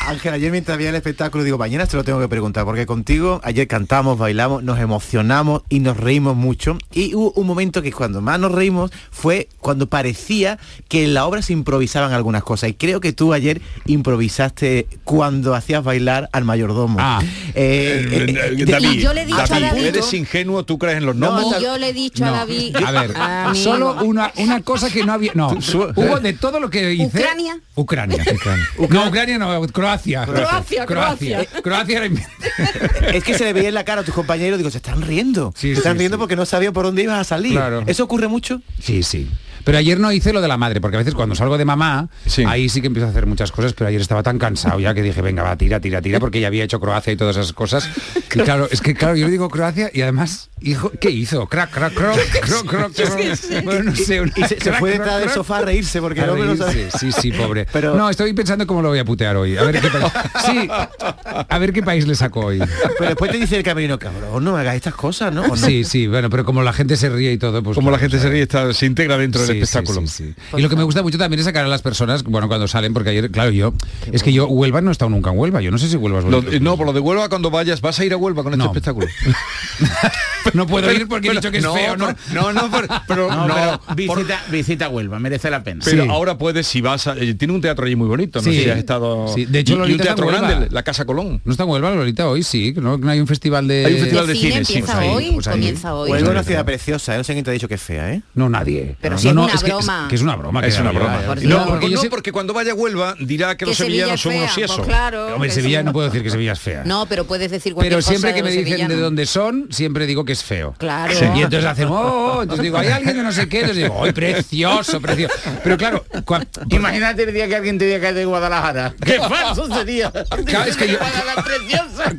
Ángel, ayer mientras veía el espectáculo digo, mañana te lo tengo que preguntar, porque contigo ayer cantamos, bailamos, nos emocionamos y nos reímos mucho. Y hubo un momento que cuando más nos reímos fue cuando parecía que en la obra se improvisaban algunas cosas. Y creo que tú ayer improvisaste avisaste cuando hacías bailar al mayordomo. Ah. Eh, eh, Eh, David, yo le he dicho a David, eres ingenuo, tú crees en los No, gnomos. Y yo le he dicho a No. David... A ver, solo una, una cosa que no había. No, hubo de todo lo que hice. ¿Ucrania? Ucrania. No, Ucrania no, Croacia. Croacia, Croacia. Croacia era invent- es que se le veía en la cara a tus compañeros, digo, se están riendo. Sí, se están sí, riendo sí. porque no sabían por dónde ibas a salir. Claro. ¿Eso ocurre mucho? Sí, sí. Pero ayer no hice lo de la madre, porque a veces cuando salgo de mamá, ahí sí que empiezo a hacer muchas cosas, pero ayer estaba tan cansado ya que dije, venga, va, tira, tira, tira, porque ya había hecho Croacia y todas esas cosas. Y claro, es que claro, yo le digo Croacia y además, hijo, ¿qué hizo? Crack, crack, croc, croc, croc, croc. Bueno, no sé. una- Y se, se fue detrás del sofá a reírse porque A no me lo reírse, sabe. Sí, sí, pobre. Pero- No, estoy pensando cómo lo voy a putear hoy. A ver qué país. Sí, a ver qué país le saco hoy. Pero después te dice el camerino, cabrón, no hagas estas cosas, ¿no? ¿O no? Sí, sí, bueno, pero como la gente se ríe y todo, pues Como la claro, gente se ¿sabes? ríe, está, se integra dentro Sí, sí, espectáculo. sí, sí. Y lo que me gusta mucho también es sacar a las personas, bueno, cuando salen, porque ayer, claro, yo, es que yo, Huelva no he estado nunca en Huelva, yo no sé si Huelva es Lo- no, por lo de Huelva cuando vayas, vas a ir a Huelva con este No. espectáculo. no puedo ir porque he dicho que es no, feo, ¿no? No, no, pero, pero No, no, pero por- visita, visita Huelva, merece la pena. pero Sí. ahora puedes, si vas a, eh, tiene un teatro allí muy bonito, no Sí. sé si has estado. Sí, de hecho, y- y, un teatro grande, la Casa Colón. No está en Huelva, Lolita, hoy sí, ¿no? No hay un festival de... Hay un festival de cine empieza pues hoy, pues comienza hoy. Huelva es una ciudad preciosa, ¿eh? no sé quién te ha dicho que es fea, ¿eh? No, nadie. Pero no, no, una broma. Que, es una broma. Es que una broma. por Y Dios. no, porque, yo no, sé- porque cuando vaya a Huelva dirá que, Que los Sevilla sevillanos son unos siesos. pues claro. Hombre, Sevilla no puedo decir que Sevilla es fea. No, pero puedes decir cualquier Pero siempre que me dicen de dónde son, siempre digo que es feo. Claro. Y entonces hacen, oh, oh", entonces digo, hay alguien de no sé qué, entonces digo, ¡ay, precioso, precioso! Pero claro, Imagínate el día que alguien te diga que es de Guadalajara. ¡Qué falso sería! Claro, es que yo- Guadalajara preciosa.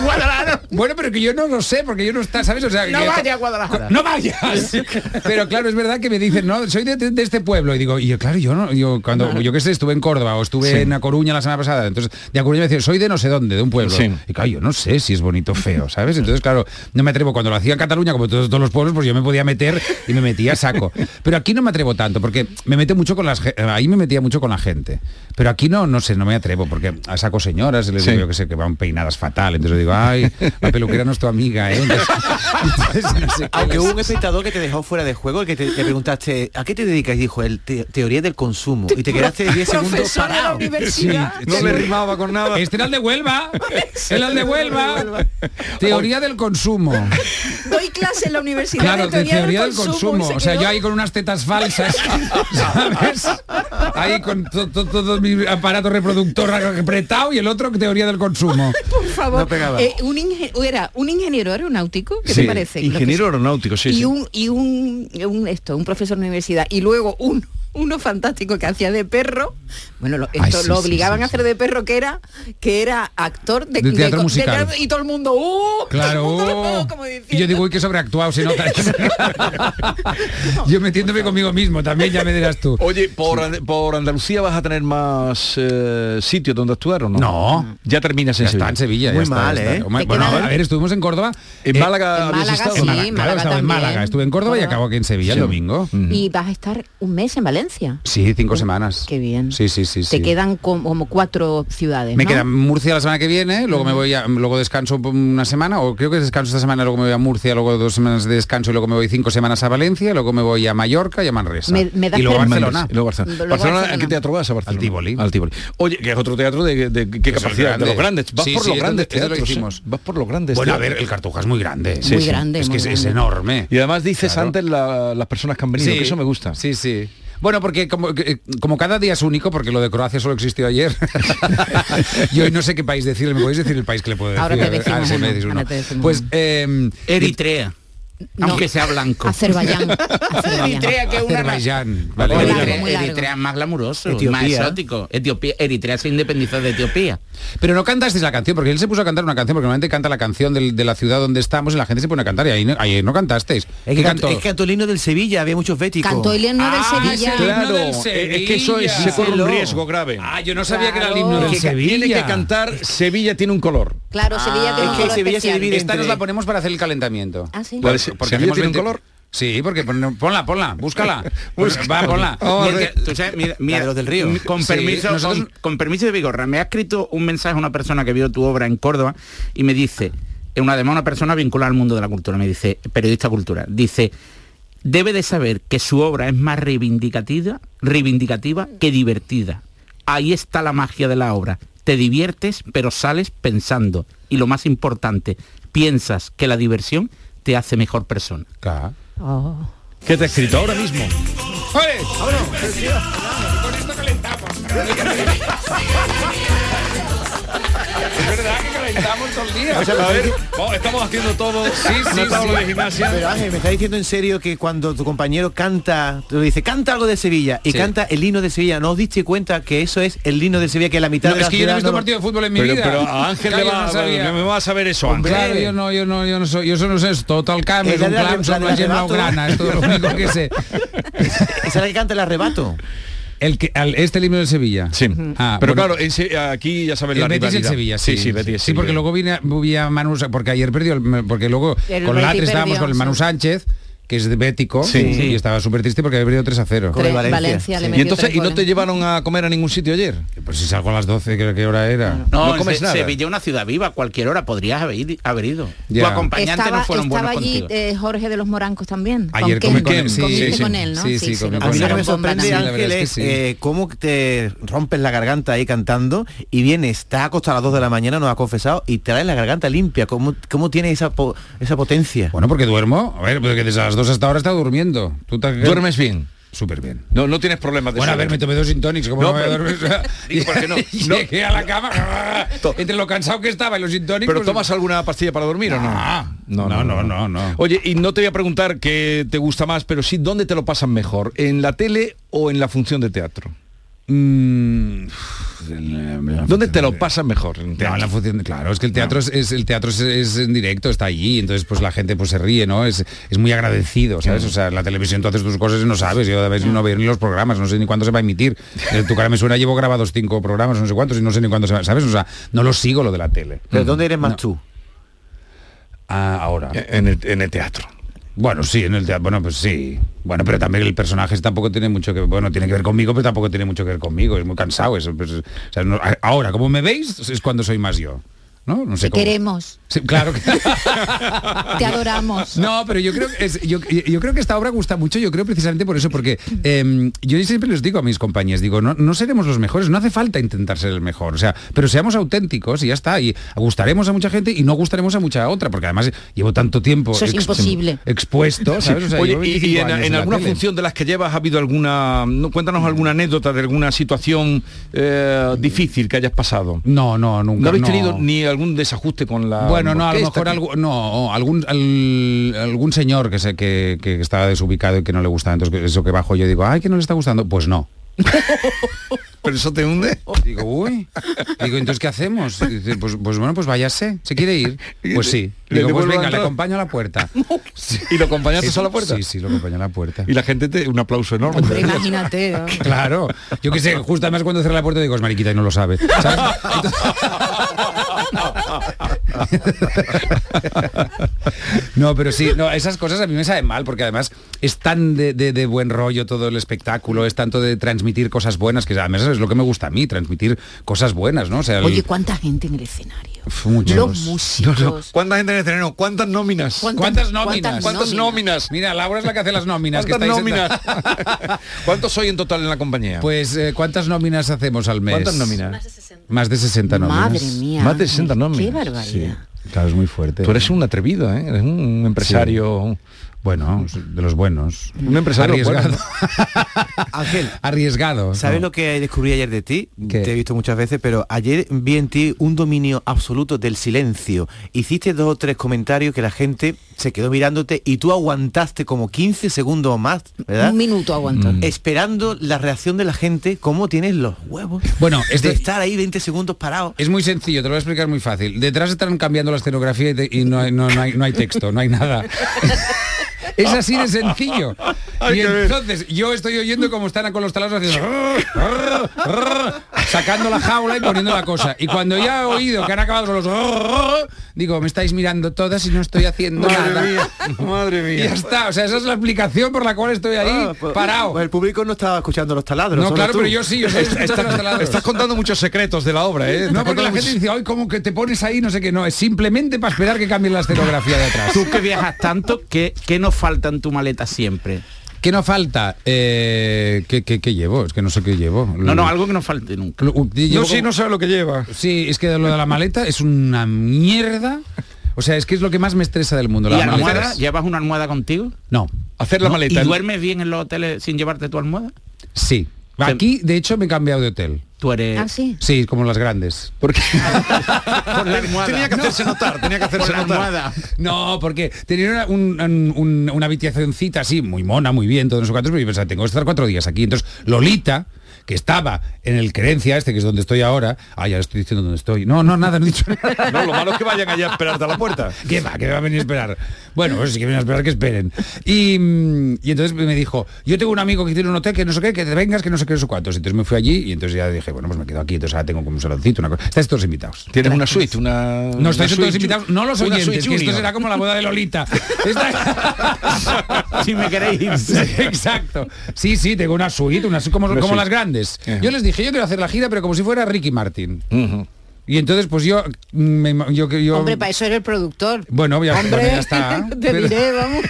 Guadalajara. Bueno, pero que yo no lo sé, porque yo no está, ¿sabes? O sea, No que- vaya a Guadalajara. No vayas. Pero claro, es verdad que me dicen, no, soy de, de este pueblo. Y digo, y yo, claro, yo no, yo cuando, yo que sé, estuve en Córdoba o estuve Sí. en A Coruña la semana pasada. Entonces, de A Coruña me decían, soy de no sé dónde, de un pueblo. Sí. Y claro, yo no sé si es bonito o feo, ¿sabes? Entonces, claro, no me atrevo. Cuando lo hacía en Cataluña, como todos, todos los pueblos, pues yo me podía meter y me metía a saco. Pero aquí no me atrevo tanto, porque me mete mucho con las ahí me metía mucho con la gente. Pero aquí no, no sé, no me atrevo, porque a saco señoras, les Sí. digo, yo que sé, que van peinadas fatal. Entonces digo, ay, la peluquera no es tu amiga, ¿eh? Entonces, entonces, no sé qué Aunque hubo un espectador que te dejó fuera de juego, el que te, le preguntaste, ¿a qué te dedicas? Y dijo, el te- teoría del consumo. Y te quedaste 10 segundos parado. universidad. No le rimaba con nada. Este era el de Huelva. Era el de Huelva. Teoría del consumo. Doy clase en la universidad Claro, de de teoría del consumo. O sea, yo ahí con unas tetas falsas, ¿sabes? Ahí con to- to- todo mi aparato reproductor apretado y el otro teoría del consumo. Por favor, No pegaba. eh, un era un ingeniero aeronáutico, ¿qué Sí, te parece? Ingeniero aeronáutico, sí. y sí. un y un, un esto un profesor de universidad. Y luego un uno fantástico que hacía de perro bueno lo, Ay, esto sí, lo sí, obligaban sí, a hacer de perro que era que era actor de, De teatro musical. y todo el mundo ¡uh! Claro. todo el mundo, como Y yo digo, uy, que sobreactuado se nota. yo metiéndome conmigo mismo también, ya me dirás tú. Oye, por, And- por Andalucía vas a tener más eh, sitios donde actuar o no? No. Ya terminas en Ya está en Sevilla. ya Muy está, mal, ya está. ¿eh? Bueno, a ver, estuvimos en Córdoba. ¿En eh, Málaga en habías Málaga estado? sí, en Málaga, claro, Málaga estaba en también. Málaga, estuve en Córdoba y acabo aquí en Sevilla el domingo. y vas a estar un mes en Valencia Sí, cinco semanas. qué bien Sí, sí, sí. te sí. quedan como, como cuatro ciudades Me ¿no? queda Murcia la semana que viene, luego me voy a, luego descanso una semana, o creo que descanso esta semana, luego me voy a Murcia, luego dos semanas de descanso y luego me voy cinco semanas a Valencia, luego me voy a Mallorca y a Manresa. Me- me y luego a. Barcelona. Y luego Barcelona. Luego Barcelona, Barcelona. ¿En qué teatro vas a Barcelona? Al Tívoli. Al Tívoli. Oye, que es otro teatro de, de- de qué Eso capacidad, grande. de los grandes. Vas Sí, por sí, los es grandes donde- donde lo teatros. ¿eh? hicimos. Vas por los grandes Bueno, a teatros. ver, el Cartuja es muy grande. Sí, muy sí. grande Es que es, enorme. Y además dices antes la- las personas que han venido, Sí. que eso me gusta. Sí, sí. Bueno, porque como, que- como cada día es único, porque lo de Croacia solo existió ayer, yo hoy no sé qué país decirle, ¿me podéis decir el país que le puedo decir? Ahora te decimos Ah, uno, decís uno. ahora te decimos Pues, eh, Eritrea. No. Aunque sea blanco. Azerbaiyán. Eritrea, que es una... Azerbaiyán. Vale, Eritrea, es más glamuroso, Etiopía. más exótico. Etiopía, Eritrea se independizó de Etiopía. Pero no cantasteis la canción, porque él se puso a cantar una canción, porque normalmente canta la canción del- de la ciudad donde estamos y la gente se pone a cantar y ahí no, ahí no cantasteis. Es ¿Qué que, cantó? es que cantó el himno del Sevilla, había muchos béticos. cantó el himno del Ah, Sevilla Claro, del es que eso es, Sevilla. se corre un riesgo grave. Ah, yo no sabía que era el himno del Es que Sevilla. Tiene que cantar Sevilla tiene un color. claro Sevilla tiene es un que color Sevilla se divide Esta nos la ponemos para hacer el calentamiento. Ah, sí. Porque ¿Sevilla hacemos tiene un 20 color? Sí, porque pon- ponla, ponla, búscala. Va, ponla. A Mira, que- tú sabes, mira, mira, de los del río. Con Sí, permiso, nosotros- con, con permiso de Vigorra, me ha escrito un mensaje una persona que vio tu obra en Córdoba y me dice, una, además una persona vinculada al mundo de la cultura, me dice, periodista cultura, dice, debe de saber que su obra es más reivindicativa, reivindicativa que divertida. Ahí está la magia de la obra. Te diviertes, pero sales pensando. Y lo más importante, piensas que la diversión te hace mejor persona. ¿Qué te he escrito ahora mismo? ¡Ole! Con esto calentamos. Es verdad que calentamos todo el día. O sea, A ver, vamos, estamos haciendo todo. Sí, sí, tabla sí. de gimnasia. Pero Ángel, me está diciendo en serio que cuando tu compañero canta, te dice, canta algo de Sevilla y Sí. canta el himno de Sevilla, ¿no os diste cuenta que eso es el himno de Sevilla, que la mitad No, de es la que yo no he visto no- partido de fútbol en mi Pero, vida. pero a Ángel le va, no me va a saber eso, Ángel. Claro, yo no, yo no, yo no soy, yo eso no sé, es Total Cambio, Es la un la son una arrebato. blaugrana, es todo lo único que sé. Esa es la que canta el arrebato. El que, al- este el himno de Sevilla. Sí. Ah, pero bueno, claro, en Se- aquí ya sabes el la Betis rivalidad. Sevilla, sí. sí, sí, Betis Sí, porque luego vine, vi a Manu, porque ayer perdió, el- porque luego El con Betis Latre estábamos perdió, con el Manu sí. Que es de bético, Sí. y estaba súper triste porque había perdido 3 a 0. Con el Tres- Valencia. Valencia le Y entonces, tres ¿y no te llevaron a comer a ningún sitio ayer? Pues si salgo a las 12, ¿qué, qué hora era? No, No comes Se- nada. Sevilla es una ciudad viva, cualquier hora podrías haber, haber ido. Ya. Tu acompañante Estaba, no fueron buenos estaba allí contigo. eh, Jorge de los Morancos también. Ayer con con él, sí, comiste sí, sí. con él, ¿no? Sí, sí, con A mí lo que me sorprende. Ángel, es que sí. eh, cómo te rompes la garganta ahí cantando y vienes, estás acostado a las 2 de la mañana, nos ha confesado, y te traes la garganta limpia. ¿Cómo, cómo tiene esa, po- esa potencia? Bueno, porque duermo. A ver, porque desde las 2 hasta ahora estado durmiendo. ¿Tú te- ¿Duermes bien? Súper bien. No, no tienes problemas de Bueno, a ver, me tomé dos intonics, como No, no, me voy a dormir? O sea, Digo, ¿por qué no? No. Llegué a la cama, entre lo cansado que estaba y los intonics. ¿Pero pues- tomas alguna pastilla para dormir o no? No, no, no, no, no. Oye, y no te voy a preguntar qué te gusta más, pero sí, ¿dónde te lo pasan mejor? ¿En la tele o en la función de teatro? Mm, ¿Dónde te lo pasas mejor? En No, la función, claro, es que el teatro es, es- el teatro es, es en directo, está allí, entonces pues la gente pues se ríe, ¿no? Es, es muy agradecido, ¿sabes? O sea, la televisión tú haces tus cosas y no sabes, yo a veces no veo ni los programas, no sé ni cuándo se va a emitir. Eh, tu cara me suena, llevo grabados cinco programas, no sé cuántos, y no sé ni cuándo se va, ¿sabes? O sea, no lo sigo lo de la tele. ¿Pero dónde eres más tú? Ah, ahora. En el, en el teatro. Bueno, sí, en el teatro, bueno, pues sí. Bueno, pero también el personaje tampoco tiene mucho que bueno, tiene que ver conmigo, pero tampoco tiene mucho que ver conmigo, es muy cansado eso. pues, ahora, como me veis, es cuando soy más yo. ¿No? No sé Te cómo. queremos, Sí, claro que te adoramos. No, pero yo creo que es- yo, yo creo que esta obra gusta mucho, yo creo precisamente por eso, porque em, yo siempre les digo a mis compañeros, digo, no, no seremos los mejores, no hace falta intentar ser el mejor, o sea, pero seamos auténticos y ya está, y gustaremos a mucha gente y no gustaremos a mucha otra, porque además llevo tanto tiempo Eso es imposible. expuesto, ¿sabes? O sea, Oye, llevo y, 25 y en, alguna tele. función de las que llevas ha habido alguna... No, cuéntanos alguna anécdota de alguna situación eh, difícil que hayas pasado. No, no, nunca. ¿No habéis no. tenido ni algún desajuste con la Bueno, no, a lo mejor algo, no, algún al- algún señor que sé que, que estaba desubicado y que no le gustaba, entonces eso que bajo yo digo, ay, que no le está gustando, pues no. ¿Pero eso te hunde? Digo, uy. Digo, entonces ¿qué hacemos? Dice, pues, pues bueno, pues váyase. ¿Se quiere ir? Pues sí. ¿Le Digo, pues venga, le acompaño a la puerta. ¿Y lo acompañaste a la puerta? Sí, sí, lo acompaño a la puerta. Y la gente te... Un aplauso enorme. Hombre, imagínate. ¿no? Claro. Yo que sé, justo además cuando cierra la puerta digo, es mariquita y no lo sabe. ¿sabes? No, pero sí, no, esas cosas a mí me saben mal, porque además es tan de, de- de buen rollo todo el espectáculo, es tanto de transmitir cosas buenas, que además es lo que me gusta a mí, transmitir cosas buenas, ¿no? O sea, el- Oye, ¿cuánta gente en el escenario? Uf, muchos. Los músicos. No, no. ¿Cuánta gente en el escenario? ¿Cuántas nóminas? ¿Cuántas nóminas? ¿Cuántas nóminas? Mira, Laura es la que hace las nóminas. que ¿Cuántas estáis nóminas? ¿Cuántos soy en total en la compañía? Pues, eh, ¿cuántas nóminas hacemos al mes? ¿Cuántas nóminas? Más de 60 nóminas. Madre mía. Más de 60 nóminas. Qué barbaridad. Sí, claro, es muy fuerte. Tú eres un atrevido, ¿eh? Eres un empresario... Bueno, de los buenos. Un empresario Arriesgado. bueno. Ángel, Arriesgado. ¿sabes ¿no? lo que descubrí ayer de ti? ¿Qué? Te he visto muchas veces, pero ayer vi en ti un dominio absoluto del silencio. Hiciste dos o tres comentarios que la gente se quedó mirándote y tú aguantaste como 15 segundos más, ¿verdad? Un minuto aguantó. Mm. Esperando la reacción de la gente, cómo tienes los huevos Bueno, este- de estar ahí 20 segundos parado. Es muy sencillo, te lo voy a explicar muy fácil. Detrás están cambiando la escenografía y, te- y no, hay, no, no hay, no hay texto, no hay nada. Es así de sencillo. Hay y entonces yo estoy oyendo como están con los taladros haciendo sacando la jaula y poniendo la cosa. Y cuando ya he oído que han acabado con los digo, me estáis mirando todas y no estoy haciendo Madre nada. mía, madre Y mía. ya está, o sea, esa es la explicación por la cual estoy ahí Ah, pues- parado. pues el público no estaba escuchando los taladros. no, claro, tú. pero yo sí, yo estoy escuchando los taladros. Estás contando muchos secretos de la obra, ¿eh? No, porque la gente dice, ay, como que te pones ahí, no sé qué, no, es simplemente para esperar que cambien la escenografía de atrás. Tú que viajas tanto, ¿qué, qué nos falta en tu maleta siempre? ¿Qué no falta? Eh, ¿qué, qué- qué llevo? Es que no sé qué llevo. No, no, algo que no falte nunca. Llevo sí, como- no sabe lo que lleva. Sí, es que lo de la maleta es una mierda. O sea, es que es lo que más me estresa del mundo. ¿Y Las almohada? ¿Llevas una almohada contigo? No. Hacer la ¿No? maleta. ¿Y duermes bien en los hoteles sin llevarte tu almohada? Sí. Aquí, de hecho, me he cambiado de hotel. Tú eres... Ah, sí. Sí, como las grandes. Porque Por la almohada. tenía que hacerse notar, tenía que hacerse Por la notar. almohada. No, porque tenía una, un- un- un- una habitacioncita así, muy mona, muy bien, todos esos cuantos, pero yo pensaba, tengo que estar cuatro días aquí. Entonces, Lolita, que estaba en el Querencia, este que es donde estoy ahora, ah, ya le estoy diciendo dónde estoy. No, no, nada, no he dicho nada. No, lo malo es que vayan allá a esperarte a la puerta. ¿Qué va? ¿Qué va a venir a esperar? Bueno, pues sí que vienen a esperar que esperen. Y, y entonces me dijo, yo tengo un amigo que tiene un hotel que no sé qué, que te vengas, que no sé qué, sé cuántos. Entonces me fui allí y entonces ya dije, bueno, pues me quedo aquí, entonces ahora tengo como un saloncito, una cosa. Estáis todos invitados. Tienes una suite, una. No estáis suite todos invitados, no los oyentes, suite que esto será como la boda de Lolita. Esta- si me queréis. Sí, exacto. Sí, sí, tengo una suite, una, como, Una como suite. las grandes. Yo les dije, yo quiero hacer la gira, pero como si fuera Ricky Martin. Y entonces, pues yo, me, yo, yo Hombre, para eso eres el productor. bueno, ya, Hombre, bueno, ya está. te Pero- diré, vamos.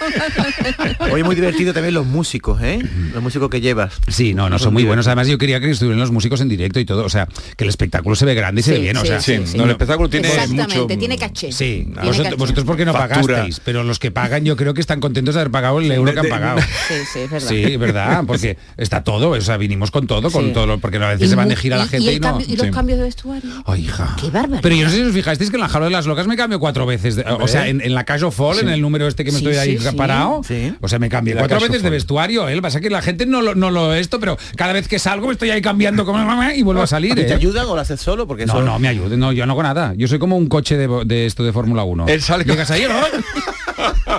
Hoy muy divertido también los músicos, ¿eh? Los músicos que llevas. Sí, no, no son muy buenos. Además, yo quería que estuvieran los músicos en directo y todo. O sea, que el espectáculo se ve grande y se Sí, ve bien. o sea, Sí, sí, no, el espectáculo tiene Exactamente, mucho. tiene caché. Sí, Tiene vosotros, caché. vosotros porque no Factura. pagasteis, pero los que pagan yo creo que están contentos de haber pagado el euro que han de- pagado. Sí, sí, es verdad. Sí, verdad, porque está todo, o sea, vinimos con todo, con Sí. todo, lo- porque a veces Y se van de gira la y- gente y, no. cambio- y los Sí. cambios de vestuario. Ay, hija. Qué bárbaro. Pero yo no sé si os fijasteis que en la jaula de las locas me cambio cuatro veces. de- o sea, en, en la Caso Fall, en el número este que me Sí, estoy ahí sí, parado. Sí. O sea, me cambié La cuatro veces de vestuario. ¿eh? Lo que pasa que la gente no lo, no lo esto, pero cada vez que salgo me estoy ahí cambiando como y vuelvo a salir. ¿Y te ¿eh? ayudan o lo haces solo? Porque No, no, me ayude, no, yo no hago nada. Yo soy como un coche de, de esto de Fórmula 1. Él sale- Llegas ahí, ¿no?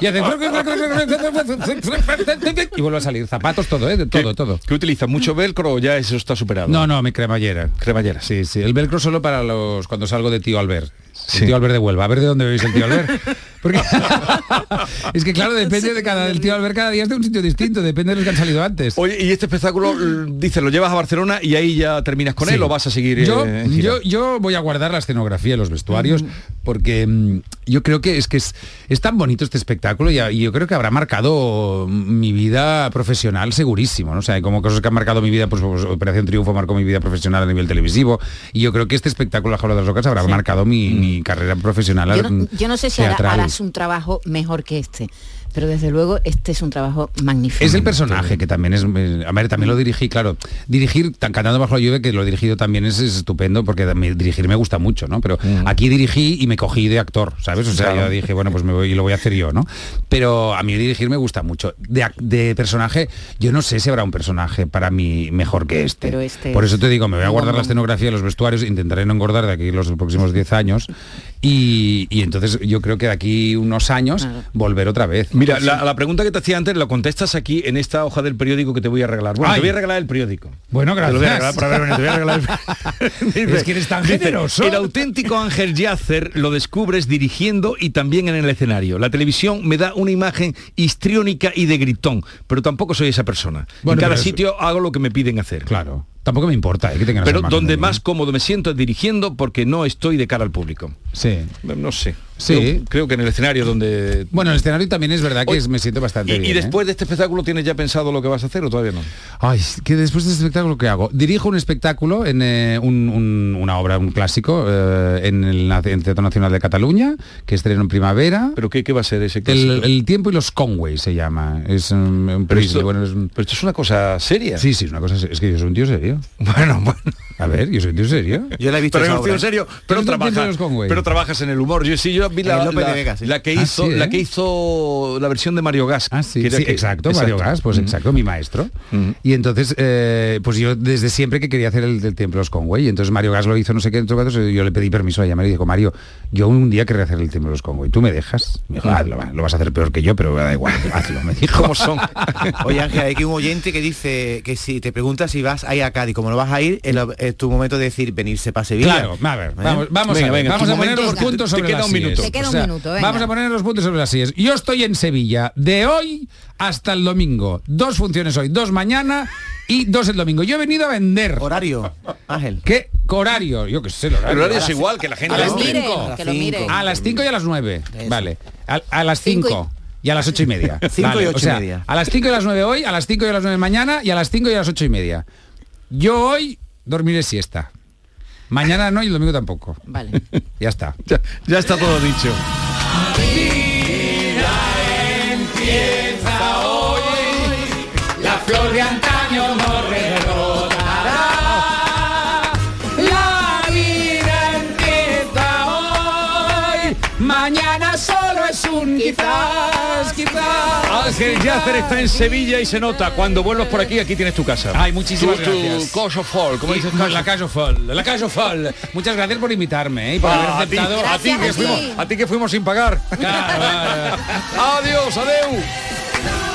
y hace... y vuelve a salir. Zapatos, todo, ¿eh? De ¿Qué- todo, todo. ¿Qué utilizas? ¿Mucho velcro o ya eso está superado? No, no, mi cremallera. Cremallera. Sí, sí. El velcro solo para los cuando salgo de tío Albert. El tío Albert de Huelva. A ver de dónde veis el tío Albert. Porque es que claro, depende de cada del tío Albert cada día es de un sitio distinto, depende de los que han salido antes. Oye, y este espectáculo, dices, lo llevas a Barcelona y ahí ya terminas con Sí. él o vas a seguir yo, eh, yo, yo voy a guardar la escenografía y los vestuarios porque mm, yo creo que es que es, es tan bonito este espectáculo y yo creo que habrá marcado mi vida profesional segurísimo. ¿no? O sea, hay como cosas que han marcado mi vida, pues, pues, Operación Triunfo marcó mi vida profesional a nivel televisivo y yo creo que este espectáculo La Jaula de las Locas habrá marcado mi, mi carrera profesional. Yo no, yo no sé si harás un trabajo mejor que este, pero desde luego este es un trabajo magnífico. Es el personaje que también es. eh, A ver, también lo dirigí, claro. Dirigir tan cantando bajo la lluvia que lo he dirigido también es, es estupendo porque dirigir me gusta mucho, ¿no? Pero aquí dirigí y me cogí de actor, ¿sabes? O sea, Claro. yo dije, bueno, pues me voy y lo voy a hacer yo, ¿no? Pero a mí dirigir me gusta mucho. De, personaje, yo no sé si habrá un personaje para mí mejor que este. Pero este Por es eso te digo, me voy a guardar la escenografía, los vestuarios, intentaré no engordar de aquí los próximos 10 años y, y entonces yo creo que de aquí unos años volver otra vez. Mira, la, la pregunta que te hacía antes lo contestas aquí en esta hoja del periódico que te voy a regalar. Bueno, Ay. te voy a regalar el periódico. Bueno, Te lo voy a gracias. regalar por haber venido, te voy a regalar el- Es que eres tan Dice, generoso. El auténtico Ángel Yacer lo descubres dirigiendo y también en el escenario. La televisión me da una imagen histriónica y de gritón, pero tampoco soy esa persona. Bueno, en cada sitio hago lo que me piden hacer. Claro. Tampoco me importa eh, que tengan Pero donde más cómodo me siento es dirigiendo porque no estoy de cara al público. Sí. No sé. Sí. Creo, creo que en el escenario donde... Bueno, el escenario también es verdad que es- me siento bastante Y, y bien. ¿eh? después de este espectáculo tienes ya pensado lo que vas a hacer o todavía no? Ay, que después de este espectáculo que hago, dirijo un espectáculo en eh, un- un- una obra, un clásico, eh, en el, na- en el Teatro Nacional de Cataluña, que estreno en primavera. ¿Pero qué, qué va a ser ese clásico? el tiempo y los Conway se llama. Es um, un Pero esto- bueno, es un- Pero esto es una cosa seria. Sí, sí, es una cosa. se- Es que yo soy un tío serio. Bueno, bueno. A ver, yo soy un tío serio. Yo la he visto Pero en en serio, ¿Tú pero Conway? pero trabajas en el humor. Yo sí, yo vi la, En la- de Vega, sí. la que Ah, hizo, sí, ¿eh? la que hizo la versión de Mario Gas. Ah, sí, que era sí, que- exacto, Mario Gas, pues Mm. exacto, mi maestro. Y entonces, eh, pues yo desde siempre que quería hacer el del Templo de los Conway, y entonces Mario Gas lo hizo no sé qué, entonces yo le pedí permiso a llamar y dijo, Mario, yo un día querré hacer el Templo los Conway, ¿tú me dejas? Me dijo, hazlo, va, lo vas a hacer peor que yo, pero da igual, hazlo, me dijo. ¿Cómo son? Oye Ángel, hay que un oyente que dice que si te preguntas si vas a ir a Cádiz, como no vas a ir, la- es tu momento de decir venirse para Sevilla. Claro, a ver, vamos, vamos Venga, a ver, venga, vamos a poner los puntos sobre queda las un minuto. sillas. Te queda un minuto, venga. Vamos a poner los puntos sobre las sillas. Yo estoy en Sevilla de hoy hasta el domingo. Dos funciones hoy, dos mañana y dos el domingo. Yo he venido a vender. Horario, Ángel. ¿Qué horario? Yo qué sé, el El horario. horario es igual, que la gente A las lo- miren, cinco. que lo miren. A las 5 y a las 9. Eso. Vale. A, a las Cinco y- 5 y a las ocho y media. Cinco y ocho o sea, y media. A las 5 y a las 9 hoy, a las 5 y a las 9 mañana y a las 5 y a las ocho y media. Yo hoy dormiré siesta. Mañana no y el domingo tampoco. Vale. Ya está. Ya, ya está todo dicho. Un quizás, quizás. Ángel Yacer está en Sevilla y se nota. Cuando vuelvas por aquí, aquí tienes tu casa. Ay, muchísimas Tu- tu gracias. Coso Fall, ¿cómo Y- dices? la Caso Fall, la Caso Fall. Muchas gracias por invitarme ¿eh? y por haber Ah, a, ti, aceptado. a, ti que fuimos, a ti que fuimos sin pagar. Adiós, adeu.